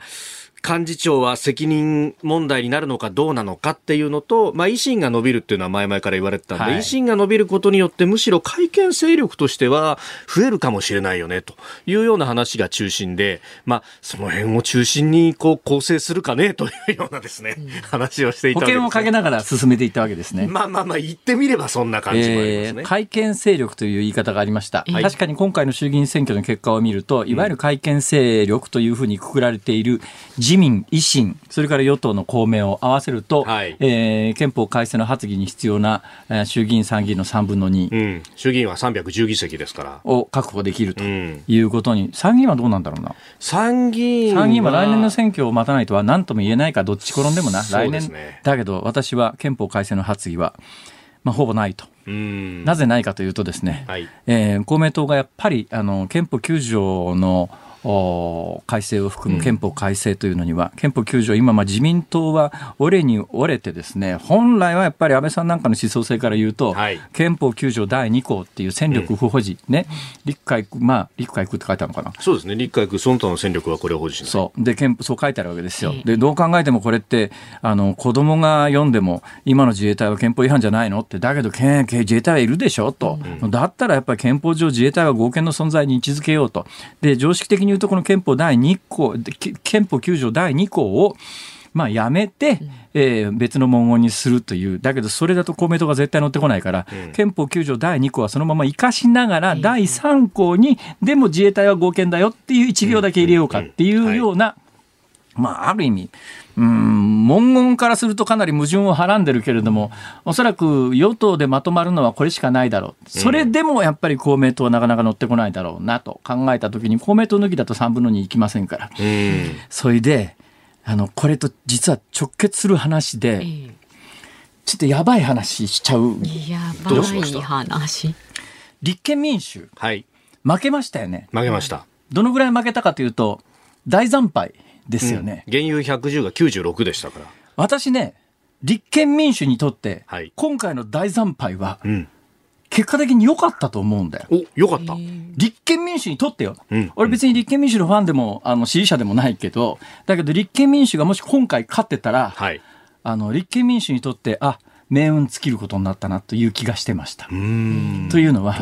幹事長は責任問題になるのかどうなのかっていうのと、まあ、維新が伸びるっていうのは前々から言われてたんで、はい、維新が伸びることによってむしろ改憲勢力としては増えるかもしれないよねというような話が中心で、まあ、その辺を中心にこう構成するかねというようなですね、うん、話をしていたわけです、ね、保険をかけながら進めていったわけですね。まあまあまあ言ってみればそんな感じもありますね。えー、改憲勢力という言い方がありました。はい、確かに今回の衆議院選挙の結果を見ると、いわゆる改憲勢力というふうにくくられている自民、維新、それから与党の公明を合わせると、はい、えー、憲法改正の発議に必要な、えー、衆議院、参議院の3分の2、うん、衆議院は310議席ですから。を確保できるということに、うん、参議院はどうなんだろうな？参議院参議院は来年の選挙を待たないとは何とも言えないか、どっち転んでもな、来年、だけど私は憲法改正の発議は、まあ、ほぼないと。なぜないかというとですね、はい、えー、公明党がやっぱりあの憲法9条の改正を含む憲法改正というのには、うん、憲法9条、今、自民党は折れに折れてですね、本来はやっぱり安倍さんなんかの思想性から言うと、はい、憲法9条第2項っていう戦力不保持、うん、ね、陸海空、まあ、陸海空って書いてあるのかな。そうですね、陸海空、その他の戦力はこれを保持しない。そう。で、憲そう書いてあるわけですよ。で、どう考えてもこれって、あの、子供が読んでも、今の自衛隊は憲法違反じゃないの？って、だけど、自衛隊はいるでしょ？と、うん、だったらやっぱり憲法上自衛隊は合憲の存在に位置づけようと。で、常識的に言うとこの憲法第2項、憲法9条第2項を、まあ、やめて、えー、別の文言にするという、だけどそれだと公明党が絶対乗ってこないから、うん、憲法9条第2項はそのまま生かしながら、第3項に、でも自衛隊は合憲だよっていう1行だけ入れようかっていうような、まあ、ある意味、うん、文言からするとかなり矛盾をはらんでるけれども、おそらく与党でまとまるのはこれしかないだろう。それでもやっぱり公明党はなかなか乗ってこないだろうなと考えたときに、公明党抜きだと3分の2いきませんから。それで、あの、これと実は直結する話で、ちょっとやばい話しちゃう。やばい話。立憲民主。はい。負けましたよね。負けました。どのぐらい負けたかというと、大惨敗。ですよね、うん、原油110が96でしたから。私ね立憲民主にとって、はい、今回の大惨敗は、うん、結果的に良かったと思うんだよ。お、良かった。立憲民主にとってよ。うん、俺別に立憲民主のファンでも、あの、支持者でもないけど、だけど立憲民主がもし今回勝ってたら、はい、あの、立憲民主にとって、あ、命運尽きることになったなという気がしてました。というのは、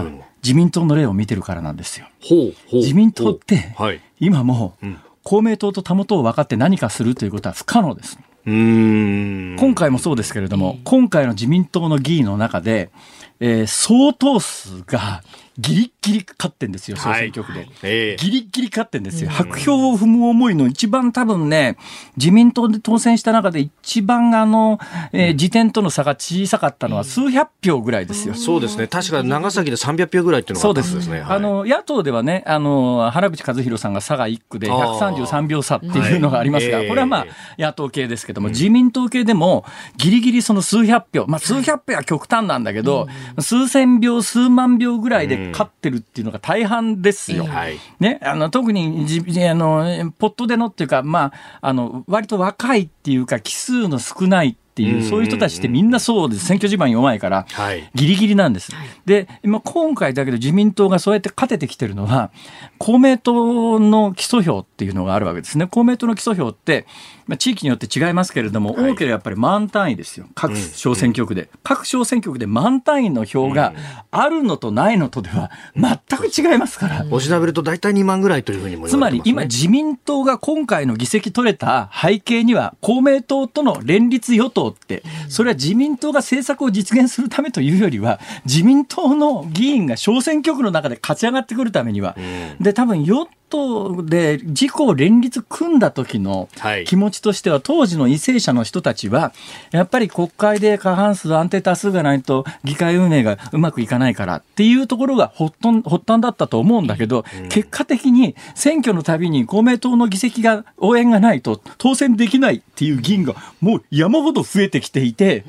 自民党の例を見てるからなんですよ。ほうほう。自民党って、今も、うん公明党とたもとを分かって何かするということは不可能です。今回もそうですけれども、今回の自民党の議員の中で、えー、相当数がギリギリ勝ってんですよ、総選挙区で。はいえー、ギリギリ勝ってんですよ。白票を踏む思いの一番多分ね、自民党で当選した中で一番あの、えー、時点との差が小さかったのは数百票ぐらいですよ。そうですね。確か長崎で300票ぐらいっていうのがあったんですね。はい、あの、野党ではね、あの、原口和弘さんが佐賀1区で133票差っていうのがありますが、はい、これはまあ、野党系ですけども、自民党系でもギリギリその数百票、まあ数百票は極端なんだけど、数千票、数万票ぐらいで勝ってるっていうのが大半ですよ。はい、ね、あの特にじあのポットでのっていうか、まあ、あの割と若いっていうか、奇数の少ないっていう、そういう人たちってみんなそうです。選挙地盤弱いから、ギリギリなんです。で、今、今回だけど自民党がそうやって勝ててきてるのは、公明党の基礎票っていうのがあるわけですね。公明党の基礎票って、まあ、地域によって違いますけれども、多ければやっぱり満単位ですよ。各小選挙区で。各小選挙区で満単位の票があるのとないのとでは全く違いますから。おしなべると大体2万ぐらいというふうにも、ね、つまり今自民党が今回の議席取れた背景には公明党との連立与党って、それは自民党が政策を実現するためというよりは、自民党の議員が小選挙区の中で勝ち上がってくるためには、で、多分与党で自公連立組んだ時の気持ちとしては、当時の為政者の人たちは、やっぱり国会で過半数、安定多数がないと議会運営がうまくいかないからっていうところが発端だったと思うんだけど、結果的に選挙のたびに公明党の議席が、応援がないと当選できないっていう議員がもう山ほど増えてきていて、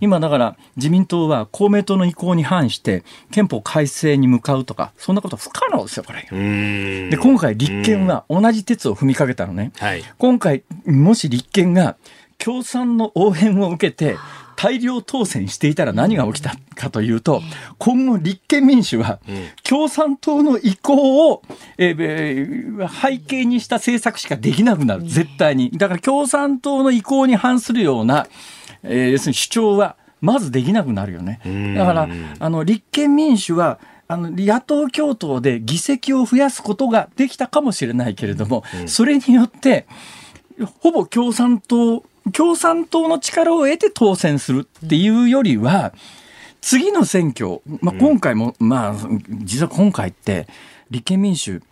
今だから自民党は公明党の意向に反して憲法改正に向かうとか、そんなこと不可能ですよ、これ。で、今回立憲は同じ鉄を踏みかけたのね。はい、今回、もし立憲が共産の応援を受けて、大量当選していたら何が起きたかというと、今後立憲民主は共産党の意向を、えー背景にした政策しかできなくなる。絶対に。だから共産党の意向に反するような、えー要するに主張はまずできなくなるよね。だから、あの、立憲民主は、あの野党共闘で議席を増やすことができたかもしれないけれども、それによって、ほぼ共産党、共産党の力を得て当選するっていうよりは、次の選挙、まあ、今回も、まあ、実は今回って、立憲民主、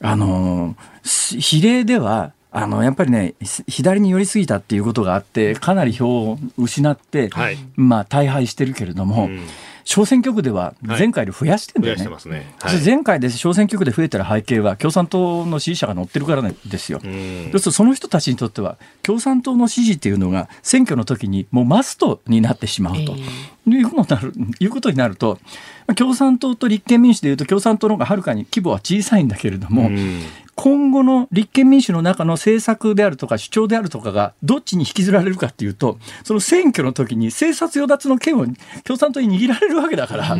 あのー、比例では、あの、やっぱりね、左に寄りすぎたっていうことがあって、かなり票を失って、はい。まあ、大敗してるけれども、ん。小選挙区では前回より増やしてんだよね。増やしてますね。はい。前回で小選挙区で増えてる背景は共産党の支持者が乗ってるからなんですよ。ん。そうするとその人たちにとっては共産党の支持っていうのが選挙の時にもうマストになってしまうと、いうことになるいうことになると共産党と立憲民主でいうと共産党の方がはるかに規模は小さいんだけれども、うん今後の立憲民主の中の政策であるとか主張であるとかがどっちに引きずられるかっていうとその選挙の時に政策与奪の権を共産党に握られるわけだから。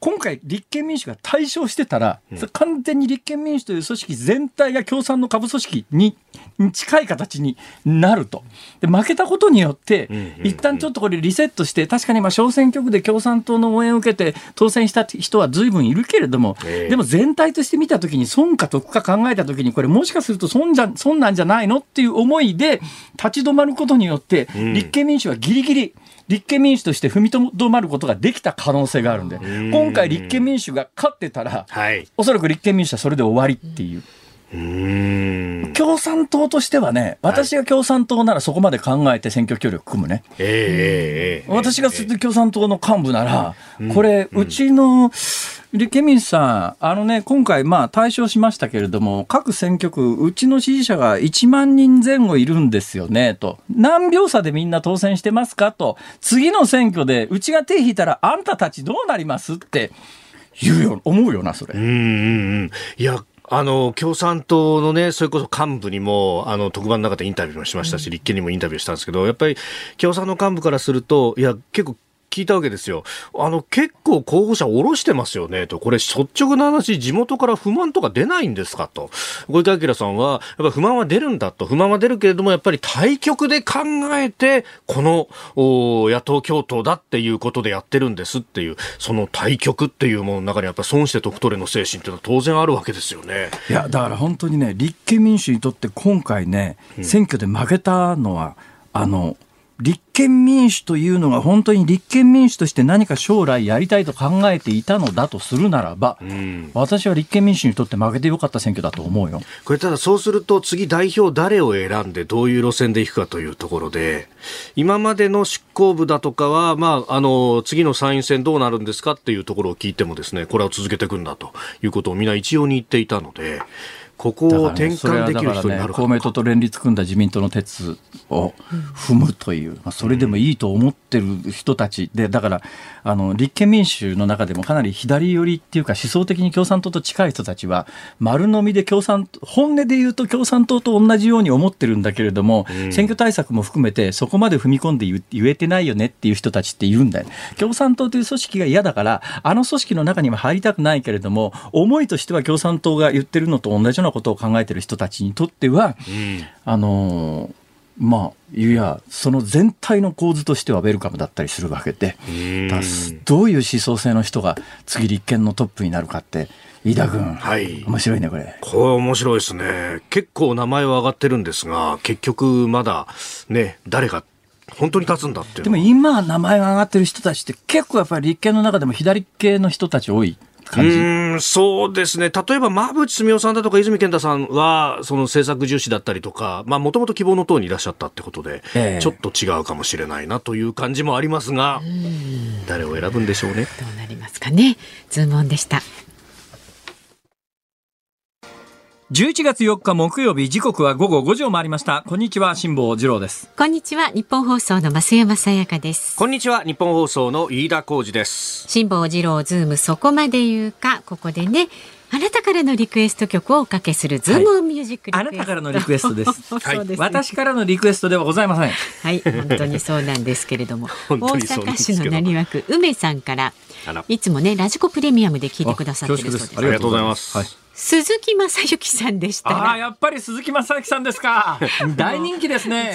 今回、立憲民主が対象してたら、それ完全に立憲民主という組織全体が共産の下部組織にに近い形になると。で負けたことによって、一旦ちょっとこれリセットして、確かにまあ小選挙区で共産党の応援を受けて当選した人は随分いるけれども、ええ。でも全体として見たときに損か得か考えたときに、これもしかすると損じゃ損なんじゃないのっていう思いで立ち止まることによって、立憲民主はギリギリ、立憲民主として踏みとどまることができた可能性があるんで、今回立憲民主が勝ってたら、はい。おそらく立憲民主はそれで終わりっていう。うん。共産党としてはね、私が共産党ならそこまで考えて選挙協力組むね。ええええええ私が共産党の幹部なら、これ、うちの立憲民主さん、あのね、今回、まあ、対象しましたけれども、各選挙区、うちの支持者が1万人前後いるんですよね、と。何秒差でみんな当選してますかと。次の選挙で、うちが手引いたら、あんたたちどうなりますって言うよ、思うよな、それ。うんうんうん。いや、あの、共産党のね、それこそ幹部にも、あの、特番の中でインタビューもしましたし、立憲にもインタビューしたんですけど、やっぱり共産の幹部からすると、いや、結構、聞いたわけですよ。あの、結構候補者下ろしてますよね、と。これ、率直な話、地元から不満とか出ないんですかと。小池晃さんは、やっぱり不満は出るんだと。不満は出るけれども、やっぱり対局で考えて、この、お野党共闘だっていうことでやってるんですっていう、その対局っていうものの中にやっぱり損して得取れの精神っていうのは当然あるわけですよね。いや、だから本当にね、立憲民主にとって今回ね、選挙で負けたのは、あの、立憲民主というのが本当に立憲民主として何か将来やりたいと考えていたのだとするならば、私は立憲民主にとって負けてよかった選挙だと思うよ。これただそうすると次代表誰を選んでどういう路線で行くかというところで今までの執行部だとかは、まあ、あの次の参院選どうなるんですかっていうところを聞いてもですねこれを続けていくんだということをみんな一様に言っていたのでここを転換できる人になるか公明党と連立組んだ自民党の鉄を踏むという、まあ、それでもいいと思ってる人たちで、だから、あの、立憲民主の中でもかなり左寄りっていうか思想的に共産党と近い人たちは、丸飲みで共産党、本音で言うと共産党と同じように思ってるんだけれども、選挙対策も含めてそこまで踏み込んで言言えてないよねっていう人たちっているんだよ。共産党という組織が嫌だから、あの組織の中には入りたくないけれども、思いとしては共産党が言ってるのと同じようなことを考えてる人たちにとっては、あのーまあ、いや、その全体の構図としてはウェルカムだったりするわけで、どういう思想性の人が次立憲のトップになるかって、飯田君、はい。面白いね、これ。これ面白いですね。結構名前は上がってるんですが結局まだね誰が本当に立つんだってでも今名前が上がってる人たちって結構やっぱり立憲の中でも左系の人たち多い感じ。うーんそうですね。例えば、馬淵澄夫さんだとか泉健太さんは、その政策重視だったりとか、まあ、もともと希望の党にいらっしゃったってことで、ええちょっと違うかもしれないなという感じもありますが、誰を選ぶんでしょうね。どうなりますかね。ズームオンでした。11月4日木曜日、時刻は午後5時を回りました。こんにちは、辛坊治郎です。こんにちは。ニッポン放送の増山さやかです。こんにちは、ニッポン放送の飯田浩司です。辛坊治郎ズームそこまで言うか、ここでね、あなたからのリクエスト曲をおかけするズームオンミュージックリクエスト、あなたからのリクエストです そうですね私からのリクエストではございません。はい、本当にそうなんですけれども、大阪市の成枠梅さんからいつもねラジコプレミアムで聞いてくださってるそうです。ありがとうございますはい鈴木正幸さんでしたあやっぱり鈴木雅之さんですか。大人気ですね。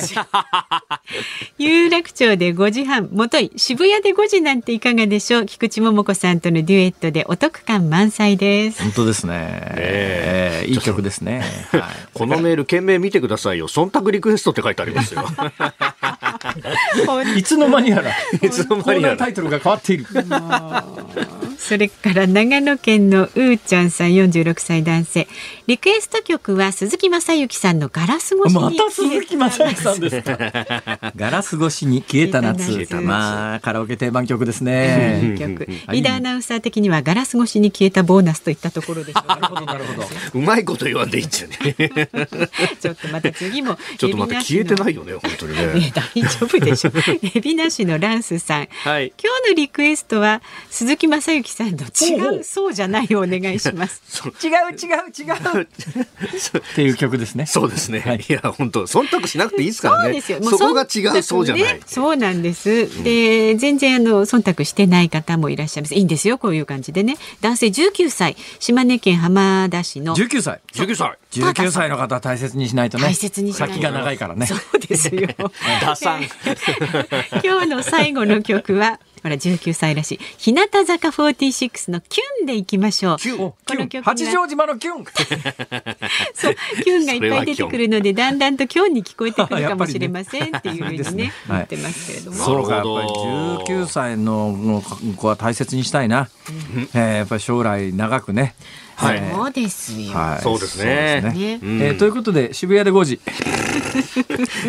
有楽町で5時半もとい渋谷で5時なんていかがでしょう？菊池桃子さんとのデュエットでお得感満載です本当ですね。ええいい曲ですね。はい。このメール、件名見てくださいよ。忖度リクエストって書いてありますよ。いつの間にやら、いつのコーナ間にやらータイトルが変わっている。それから長野県のうーちゃんさん46歳男性リクエスト曲は鈴木雅之さんのガラス越しにまた鈴木雅之さんですか？ガラス越しに消えた夏消えた。夏まあ、カラオケ定番曲ですね。曲はいリーダーアナウンサー的にはガラス越しに消えたボーナスといったところでしょうなるほど、なるほど。うまいこと言わんでいいんじゃね。ちょっとまた次もちょっと待って、消えてないいよね、本当にね。大丈夫でしょエビナシのランスさんはい。今日のリクエストは鈴木雅之さんの違ほうそうじゃないをお願いします 違う、違う、違う。っていう曲ですね。そうですね。はいい、や、本当忖度しなくていいですからね。そうですよ。もそこが忖違う、そうじゃないね。そうなんです。で、全然あの忖度してない方もいらっしゃいます。いいんですよ、こういう感じでね。男性19歳、島根県浜田市の19歳。19歳。19歳の方は大切にしないとね。大切にしないと先が長いからね。そうですよ。打算。今日の最後の曲は、ほら19歳らしい日向坂46のキュンでいきましょう。キュンおこの曲は八丈島のキュン。そう、キュンがいっぱい出てくるので、だんだんとキュンに聞こえてくるかもしれませんっていうふうにね、言はいってますけれども。そうか、やっぱりど19歳の子は大切にしたいな。えーやっぱり将来長くね。はいえーそうですよ。はいそうですねですねうんえーということで渋谷で5時。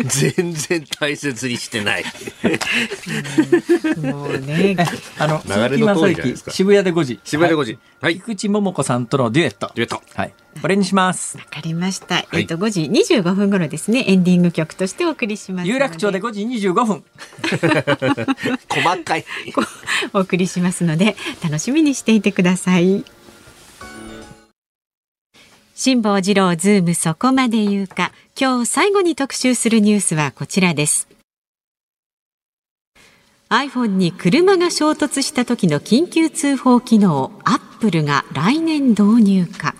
全然大切にしてない。もうね、あの、流れの通り渋谷で5時。渋谷で5時。はい。菊池桃子さんとのデュエット。デュエット。はい。これにします。わかりました。いえっ、と5時25分頃ですね、エンディング曲としてお送りします。有楽町で5時25分。細かい。お送りしますので楽しみにしていてください。辛坊治郎ズームそこまで言うか。今日最後に特集するニュースはこちらです。iPhone に車が衝突した時の緊急通報機能アップルが来年導入か。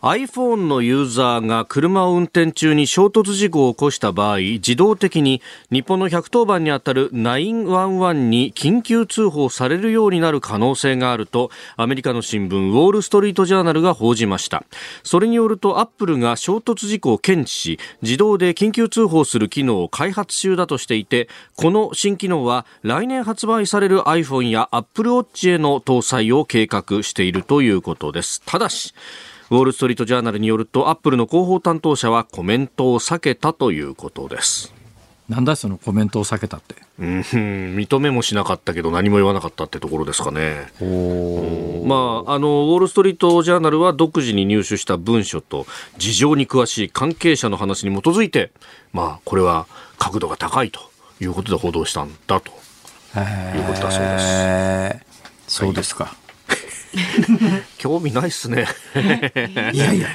iPhone のユーザーが車を運転中に衝突事故を起こした場合、自動的に日本の110番にあたる911に緊急通報されるようになる可能性があると、アメリカの新聞ウォール・ストリート・ジャーナルが報じました。それによると、アップルが衝突事故を検知し、自動で緊急通報する機能を開発中だとしていて、この新機能は来年発売される iPhone や Apple Watch への搭載を計画しているということです。ただし、ウォール・ストリート・ジャーナルによると、アップルの広報担当者はコメントを避けたということです。なんだそのコメントを避けたって。うん、認めもしなかったけど何も言わなかったってところですかね。まあ、あの、ウォール・ストリート・ジャーナルは独自に入手した文書と事情に詳しい関係者の話に基づいて、まあ、これは角度が高いということで報道したんだと。いうことだそうですそうですか。興味ないっすね。いやいや、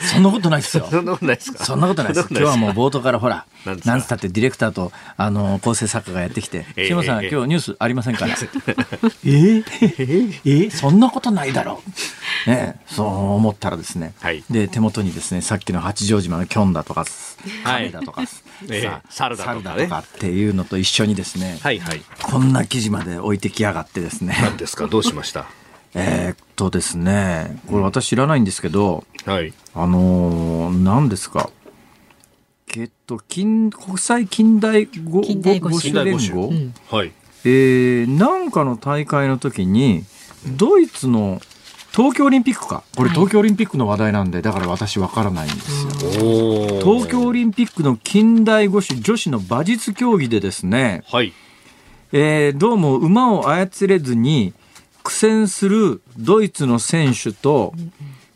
そんなことないですよ。そんなことないですか？そんなことないです。今日はもう冒頭からほら、なんつったってディレクターとあの構成作家がやってきて、ええ島さん、ええ今日ニュースありませんから。えー、えーそんなことないだろう。ね、そう思ったらですね、はいで手元にですねさっきの八丈島のキョンだとか、カメだとか、ええさ猿だとかね猿だとかっていうのと一緒にですね、はいはい。こんな記事まで置いてきやがってですね。何ですか？どうしました？えーっとですね、これ私知らないんですけど、はい。あのー、何ですか？えっと、近、国際近代五種連合、うんはい。えー、なんかの大会の時に、ドイツの東京オリンピックか？これはい東京オリンピックの話題なんで、だから私わからないんですよ。東京オリンピックの近代五種女子の馬術競技でですね、はい。えーどうも馬を操れずに苦戦するドイツの選手と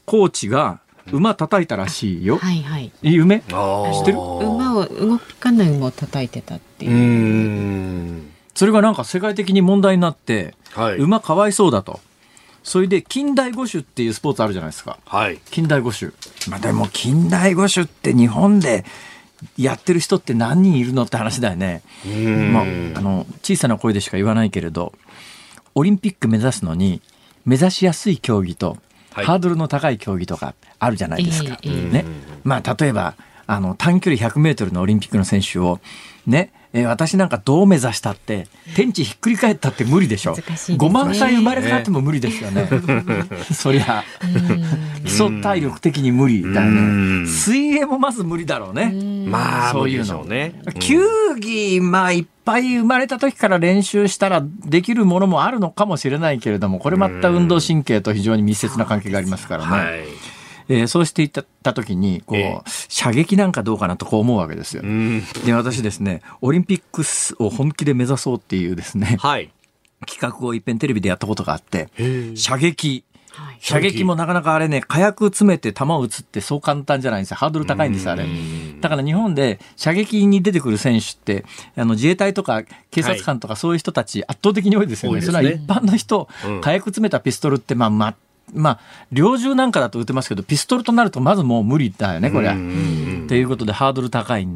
コーチが馬叩いたらしいよ。はいはい夢あ知ってる？馬を動かない馬を叩いてたっていう、ん。それがなんか世界的に問題になって、はい。馬かわいそうだと。それで近代五種っていうスポーツあるじゃないですか。はい。近代五種。まあでも近代五種って日本でやってる人って何人いるのって話だよね。まあ、あの、小さな声でしか言わないけれど、オリンピック目指すのに、目指しやすい競技と、はいハードルの高い競技とかあるじゃないですか。ええええね。まあ、例えば、あの、短距離100メートルのオリンピックの選手を、ね、えー私なんかどう目指したって、天地ひっくり返ったって無理でしょ。難しいですね5万体生まれ変わっても無理ですよね。そりゃ、基礎体力的に無理だようね。ん水泳もまず無理だろうね。まあ、そういうの無理でしょうね。球技、まあ、いっぱい生まれた時から練習したらできるものもあるのかもしれないけれども、これまた運動神経と非常に密接な関係がありますからね。はい。えーそうしていった時に、こう、ええ射撃なんかどうかなとこう思うわけですよ。うん。で、私ですね、オリンピックを本気で目指そうっていうですね、はい。企画をいっぺんテレビでやったことがあって、射撃。はい射撃もなかなかあれね、火薬詰めて弾を撃つってそう簡単じゃないんですよ。ハードル高いんですよ、あれ。だから日本で射撃に出てくる選手って、あの自衛隊とか警察官とかそういう人たち圧倒的に多いですよね。多いねそれは一般の人、うん火薬詰めたピストルってまあまあ、まあ、猟銃なんかだと撃てますけど、ピストルとなるとまずもう無理だよね、これは。ということでハードル高い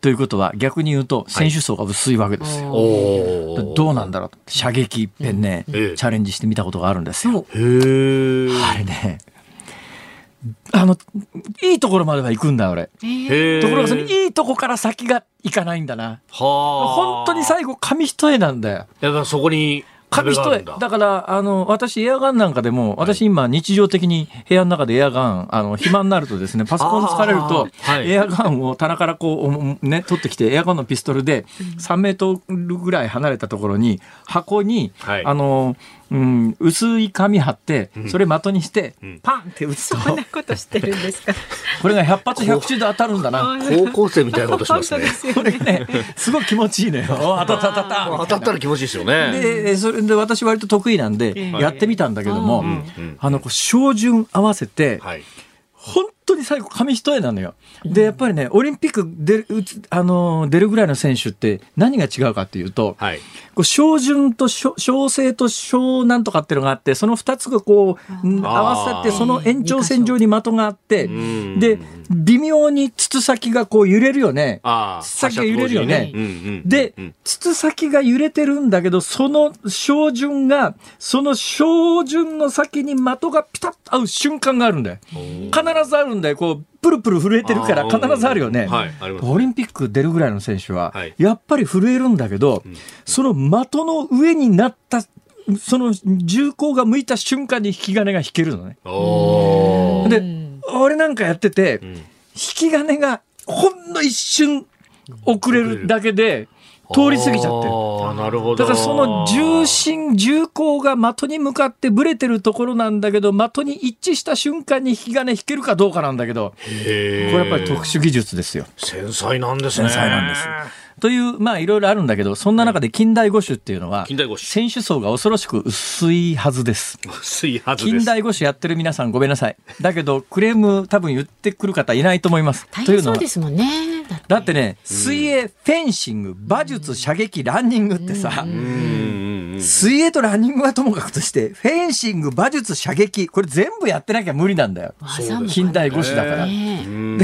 ということは逆に言うと選手層が薄いわけですよ。おーどうなんだろう射撃一遍ね、ええチャレンジしてみたことがあるんですよ。あれね、あの、いいところまでは行くんだ、俺。ところが、そのいいとこから先が行かないんだな。はあ。本当に最後、紙一重なんだよ。やっぱそこに紙一重。だ。だから、あの、私、エアガンなんかでも、私今、日常的に部屋の中でエアガン、あの、暇になるとですね、パソコン疲れると、エアガンを棚からこう、ね、取ってきて、エアガンのピストルで、3メートルぐらい離れたところに、箱に、はいあの、うん、薄い紙貼って、それ的にして、パンって打つと、そんなことしてるんですか？これが100発100中で当たるんだな。高校生みたいなことしますね。これね、すごい気持ちいいのよ。お当たった当たった。当たったら気持ちいいですよね。で、それで私割と得意なんで、やってみたんだけども、あの、こう照準合わせて、はい。本当に最後紙一重なのよ。で、やっぱりね、オリンピック出る、あのー、出るぐらいの選手って何が違うかっていうと、はい。こう照準と小小生と小なんとかっていうのがあって、その二つがこう、うん合わせて、その延長線上に的があって、んで、微妙に筒先がこう揺れるよね。ああ。筒先が揺れるよね。うんうん。でうん、筒先が揺れてるんだけど、その照準が、その照準の先に的がピタッと合う瞬間があるんだよ。必ずあるんだよ。こう、プルプル震えてるから必ずあるよね。オリンピック出るぐらいの選手ははい、やっぱり震えるんだけど、その的の上になった、その銃口が向いた瞬間に引き金が引けるのね。で、俺なんかやってて、ん。引き金がほんの一瞬遅れるだけで通り過ぎちゃってる。なるほど。だからその重心、重厚が的に向かってブレてるところなんだけど、的に一致した瞬間に引き金引けるかどうかなんだけど、これやっぱり特殊技術ですよ。繊細なんですね。繊細なんですという、まあいろいろあるんだけど、そんな中で近代五種っていうのは、近代五種選手層が恐ろしく薄いはずです。薄いはずです。近代五種やってる皆さんごめんなさい。だけど、クレーム多分言ってくる方いないと思います。大というのは変そうですもんね。だってね、水泳、フェンシング、馬術、射撃、ランニングってさ。水泳とランニングはともかくとして、フェンシング、馬術、射撃、これ全部やってなきゃ無理なんだよ。近代五種だから。ねうん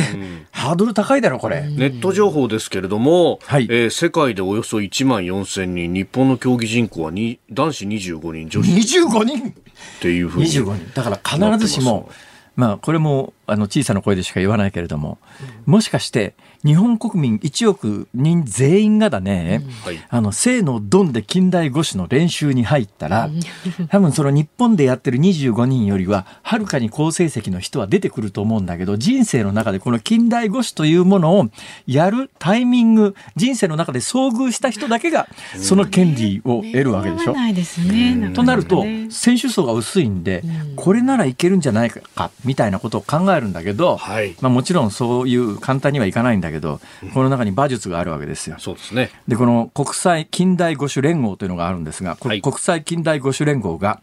ハードル高いだろ、これ。ネット情報ですけれども、はいえー世界でおよそ1万4000人、日本の競技人口はに男子25人、女子25人？っていうふうに。25人。だから必ずしも、まあ、これも、あの、小さな声でしか言わないけれども、もしかして、日本国民1億人全員がだね、はい。あの、性のドンで近代五種の練習に入ったら、多分その日本でやってる25人よりは、はるかに好成績の人は出てくると思うんだけど、人生の中でこの近代五種というものをやるタイミング、人生の中で遭遇した人だけが、その権利を得るわけでしょ。ないですね。となると選手層が薄いんで、これならいけるんじゃないかみたいなことを考えるんだけど、はい。まあ、もちろんそういう簡単にはいかないんだけど、この中に馬術があるわけですよ。そうですね。でこの国際近代五種連合というのがあるんですが、こはいの国際近代五種連合が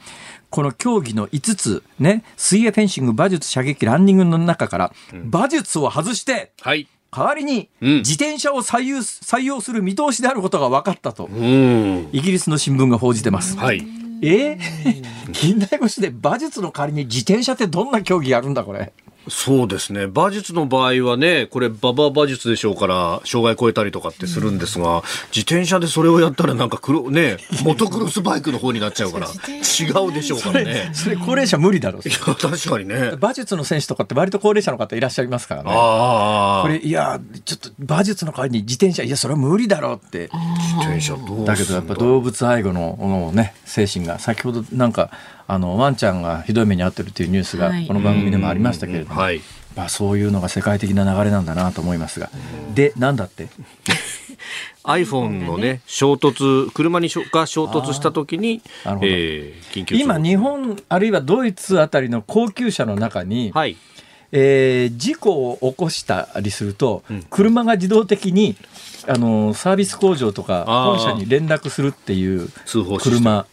この競技の5つね水泳フェンシング馬術射撃ランニングの中から馬術を外してはい。代わりにうん自転車を採用採用する見通しであることが分かったとうん。イギリスの新聞が報じてます。はい。え 近代五種で馬術の代わりに自転車ってどんな競技やるんだこれ？そうですね。馬術の場合はね、これ、馬場馬術でしょうから、障害超えたりとかってするんですが、自転車でそれをやったらなんか黒、ね、モトクロスバイクの方になっちゃうから、違うでしょうからね。それ高齢者無理だろうい。や、確かにね。馬術の選手とかって割と高齢者の方いらっしゃいますからね。ああ。これいやちょっと馬術の代わりに自転車いやそれは無理だろうって自転車どうすんだけどやっぱ動物愛護ののね精神が先ほどなんかあのワンちゃんがひどい目に遭ってるっていうニュースがはい。この番組でもありましたけれども、はい。まあ、そういうのが世界的な流れなんだなと思いますが。でなんだって？iPhone のね、衝突、車にしょが衝突した時に、えー今日本あるいはドイツあたりの高級車の中に、はい。えー事故を起こしたりすると、車が自動的にあのサービス工場とか本社に連絡するっていう車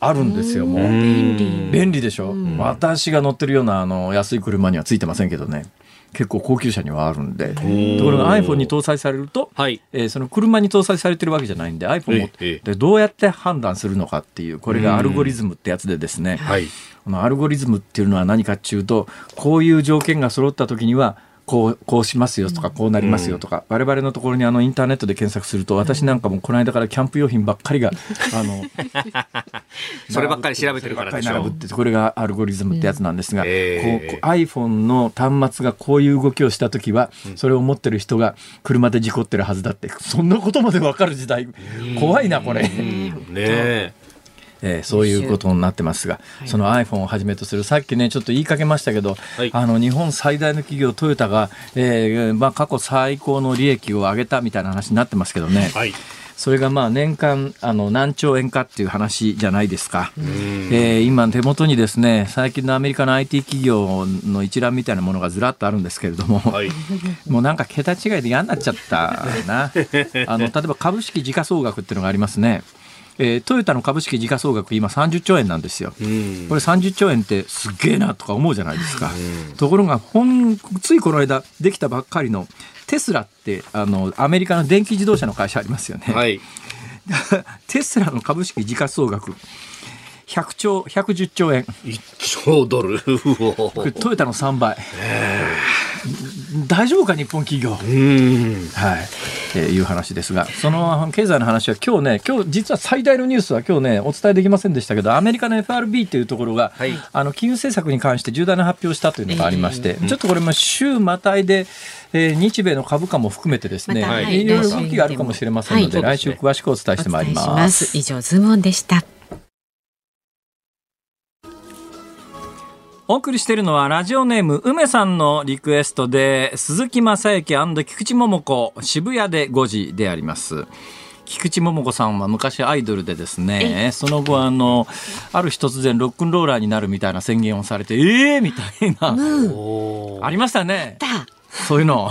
あるんですよもう。便利。便利でしょ、私が乗ってるようなあの安い車にはついてませんけどね。結構高級車にはあるんで。ところが iPhone に搭載されると、はい。えーその車に搭載されてるわけじゃないんで iPhone をええ。でどうやって判断するのかっていうこれがアルゴリズムってやつでですね、はい。このアルゴリズムっていうのは何かっていうとこういう条件が揃った時にはこうこうしますよとかこうなりますよとか、我々のところにあのインターネットで検索すると私なんかもこの間からキャンプ用品ばっかりが あの そればっかり調べてるからでしょ並ぶってこれがアルゴリズムってやつなんですが、ええ。こう iPhone の端末がこういう動きをした時は、それを持ってる人が車で事故ってるはずだってそんなことまで分かる時代。怖いなこれ。ねえ。えーそういうことになってますが、その iPhone をはじめとする、さっきね、ちょっと言いかけましたけど、はいあの日本最大の企業、トヨタが、えーまあ、過去最高の利益を上げたみたいな話になってますけどね、はい。それがまあ年間あの何兆円かっていう話じゃないですか。えー今手元にですね最近のアメリカの IT 企業の一覧みたいなものがずらっとあるんですけれども、はい。もうなんか桁違いで嫌になっちゃったな。あの例えば株式時価総額っていうのがありますね。えートヨタの株式時価総額今30兆円なんですよ。うん。これ30兆円ってすっげえなとか思うじゃないですか。ところがほんついこの間できたばっかりのテスラってあのアメリカの電気自動車の会社ありますよね。はい。テスラの株式時価総額100兆110兆円一兆ドル。トヨタの3倍、大丈夫か日本企業？うん。はい、えーいう話ですが、その経済の話は今日ね、今日実は最大のニュースは今日ね、お伝えできませんでしたけど、アメリカの FRB というところが、はい。あの金融政策に関して重大な発表をしたというのがありまして、ちょっとこれも週またいで、えー日米の株価も含めてですね、まい。い。ろいろ動きがあるかもしれませんので、はい。来週詳しくお伝えしてまいりま。す。以上ズームオンでした。お送りしているのはラジオネーム梅さんのリクエストで鈴木雅之菊池桃子渋谷で5時であります。菊池桃子さんは昔アイドルでですねその後あのある日突然ロックンローラーになるみたいな宣言をされてええー、みたいな、お ありましたね。だ。そういうの、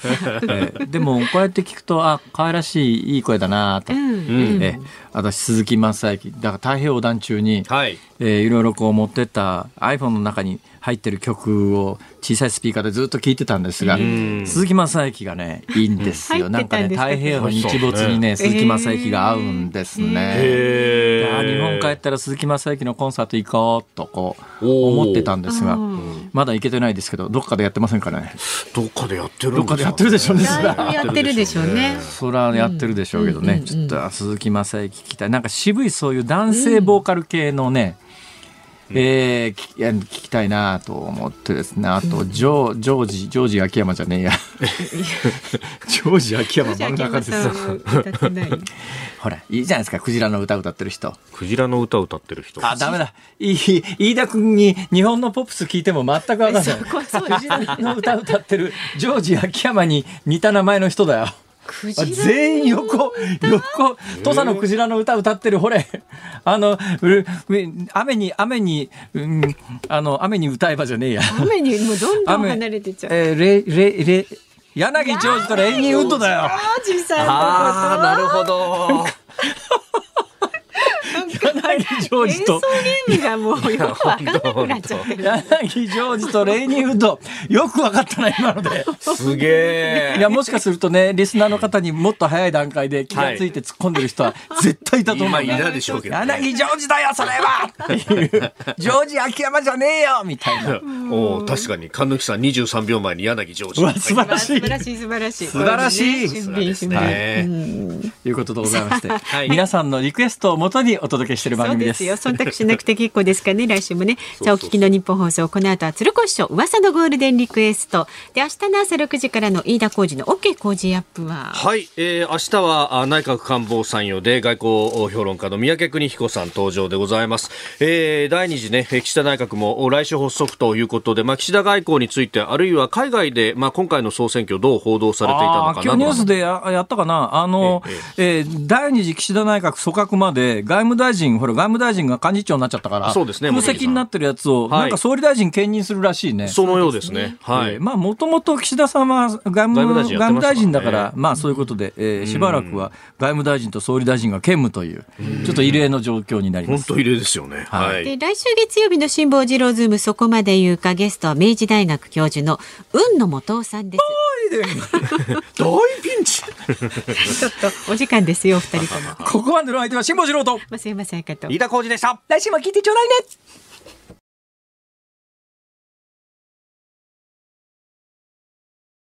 ええ。でもこうやって聞くとあ可愛らしいいい声だなと、うんうん。ええ。私鈴木雅之。だから太平洋横断中にはい。えーいろいろこう持ってった iPhone の中に入ってる曲を小さいスピーカーでずっと聴いてたんですがん。鈴木雅之がねいいんですよ、うんなんかね太平洋の日没にね鈴木雅之が合うんですね。日本帰ったら鈴木雅之のコンサート行こうとこう思ってたんですがうん。まだ行けてないですけどどっかでやってませんかね？どっかでやってるんどっかでやってるでしょうやってるでしょうね。そらやってるでしょうけどね、うんうん。ちょっとあ鈴木雅之聞きたい。なんか渋いそういう男性ボーカル系のね、えーきいや聞きたいなと思ってですね。あとジョージョージジョージ秋山じゃねえや。ジョージ秋山真ん。中です。ほらいいじゃないですか。クジラの歌歌ってる人。クジラの歌を歌ってる人。あダメだ。いい飯田君に日本のポップス聞いても全く分かんない。クジラの歌歌ってるジョージ秋山に似た名前の人だよ全員横横土佐のクジラの歌歌ってるほれ。あの雨に雨に、うん、あの雨に歌えばじゃねえや。雨にもうどんどん離れてっちゃう。えー、レレレ柳ジョージとレイニーウッドだよ。ああ、なるほど。柳ジジョージと。演奏ゲームがもうよくわかんなくなっちゃってる。柳ジョージとレイニーウッド。よくわかったな今ので。すげえ。いやもしかするとねリスナーの方にもっと早い段階で気がついて突っ込んでる人は絶対いたと思う、今いたでしょうけど、ね。柳ジョージだよそれは。ジョージ秋山じゃねえよみたいな。おー確かに。神貫さん23秒前に柳ジョージ。うわ素晴らしい。素晴らしい素晴らしい。素晴らしい。とい。うことでございまして、い。皆さんのリクエストをもとにお届けしている番組ですそうですよ。忖度しなくて結構ですからね、来週もね。さあ、お聞きの日本放送、この後は鶴子師匠、噂のゴールデンリクエスト。で、明日の朝6時からの飯田浩二の OK 工事アップは？はい、えー、明日はあ内閣官房参与で外交評論家の三宅邦彦さん登場でございます。えー、第二次ね、えー岸田内閣も来週発足ということで、まあ、岸田外交について、あるいは海外で、まあ、今回の総選挙どう報道されていたのかな今日ニュースでややったかな、あの、えー第二次岸田内閣組閣まで、外務大臣、ほら、外務大臣が幹事長になっちゃったから、そうですね空席になってるやつを、はいなんか総理大臣兼任するらしいね。そのようですね。はい。えーまあ、もともと岸田さんは外務外務大臣だから、まあ、そういうことで、えーしばらくは外務大臣と総理大臣が兼務という、ちょっと異例の状況になります。本当異例ですよね。はいはい。で来週月曜日の辛坊治郎ズームそこまで言うかゲストは明治大学教授の雲野元夫さんです。大ピンチちょっとお時間ですよお二人とも。ここまでの相手は辛坊治郎と、増山さやかと。飯田浩二でした。来週も聞いてちょうだいね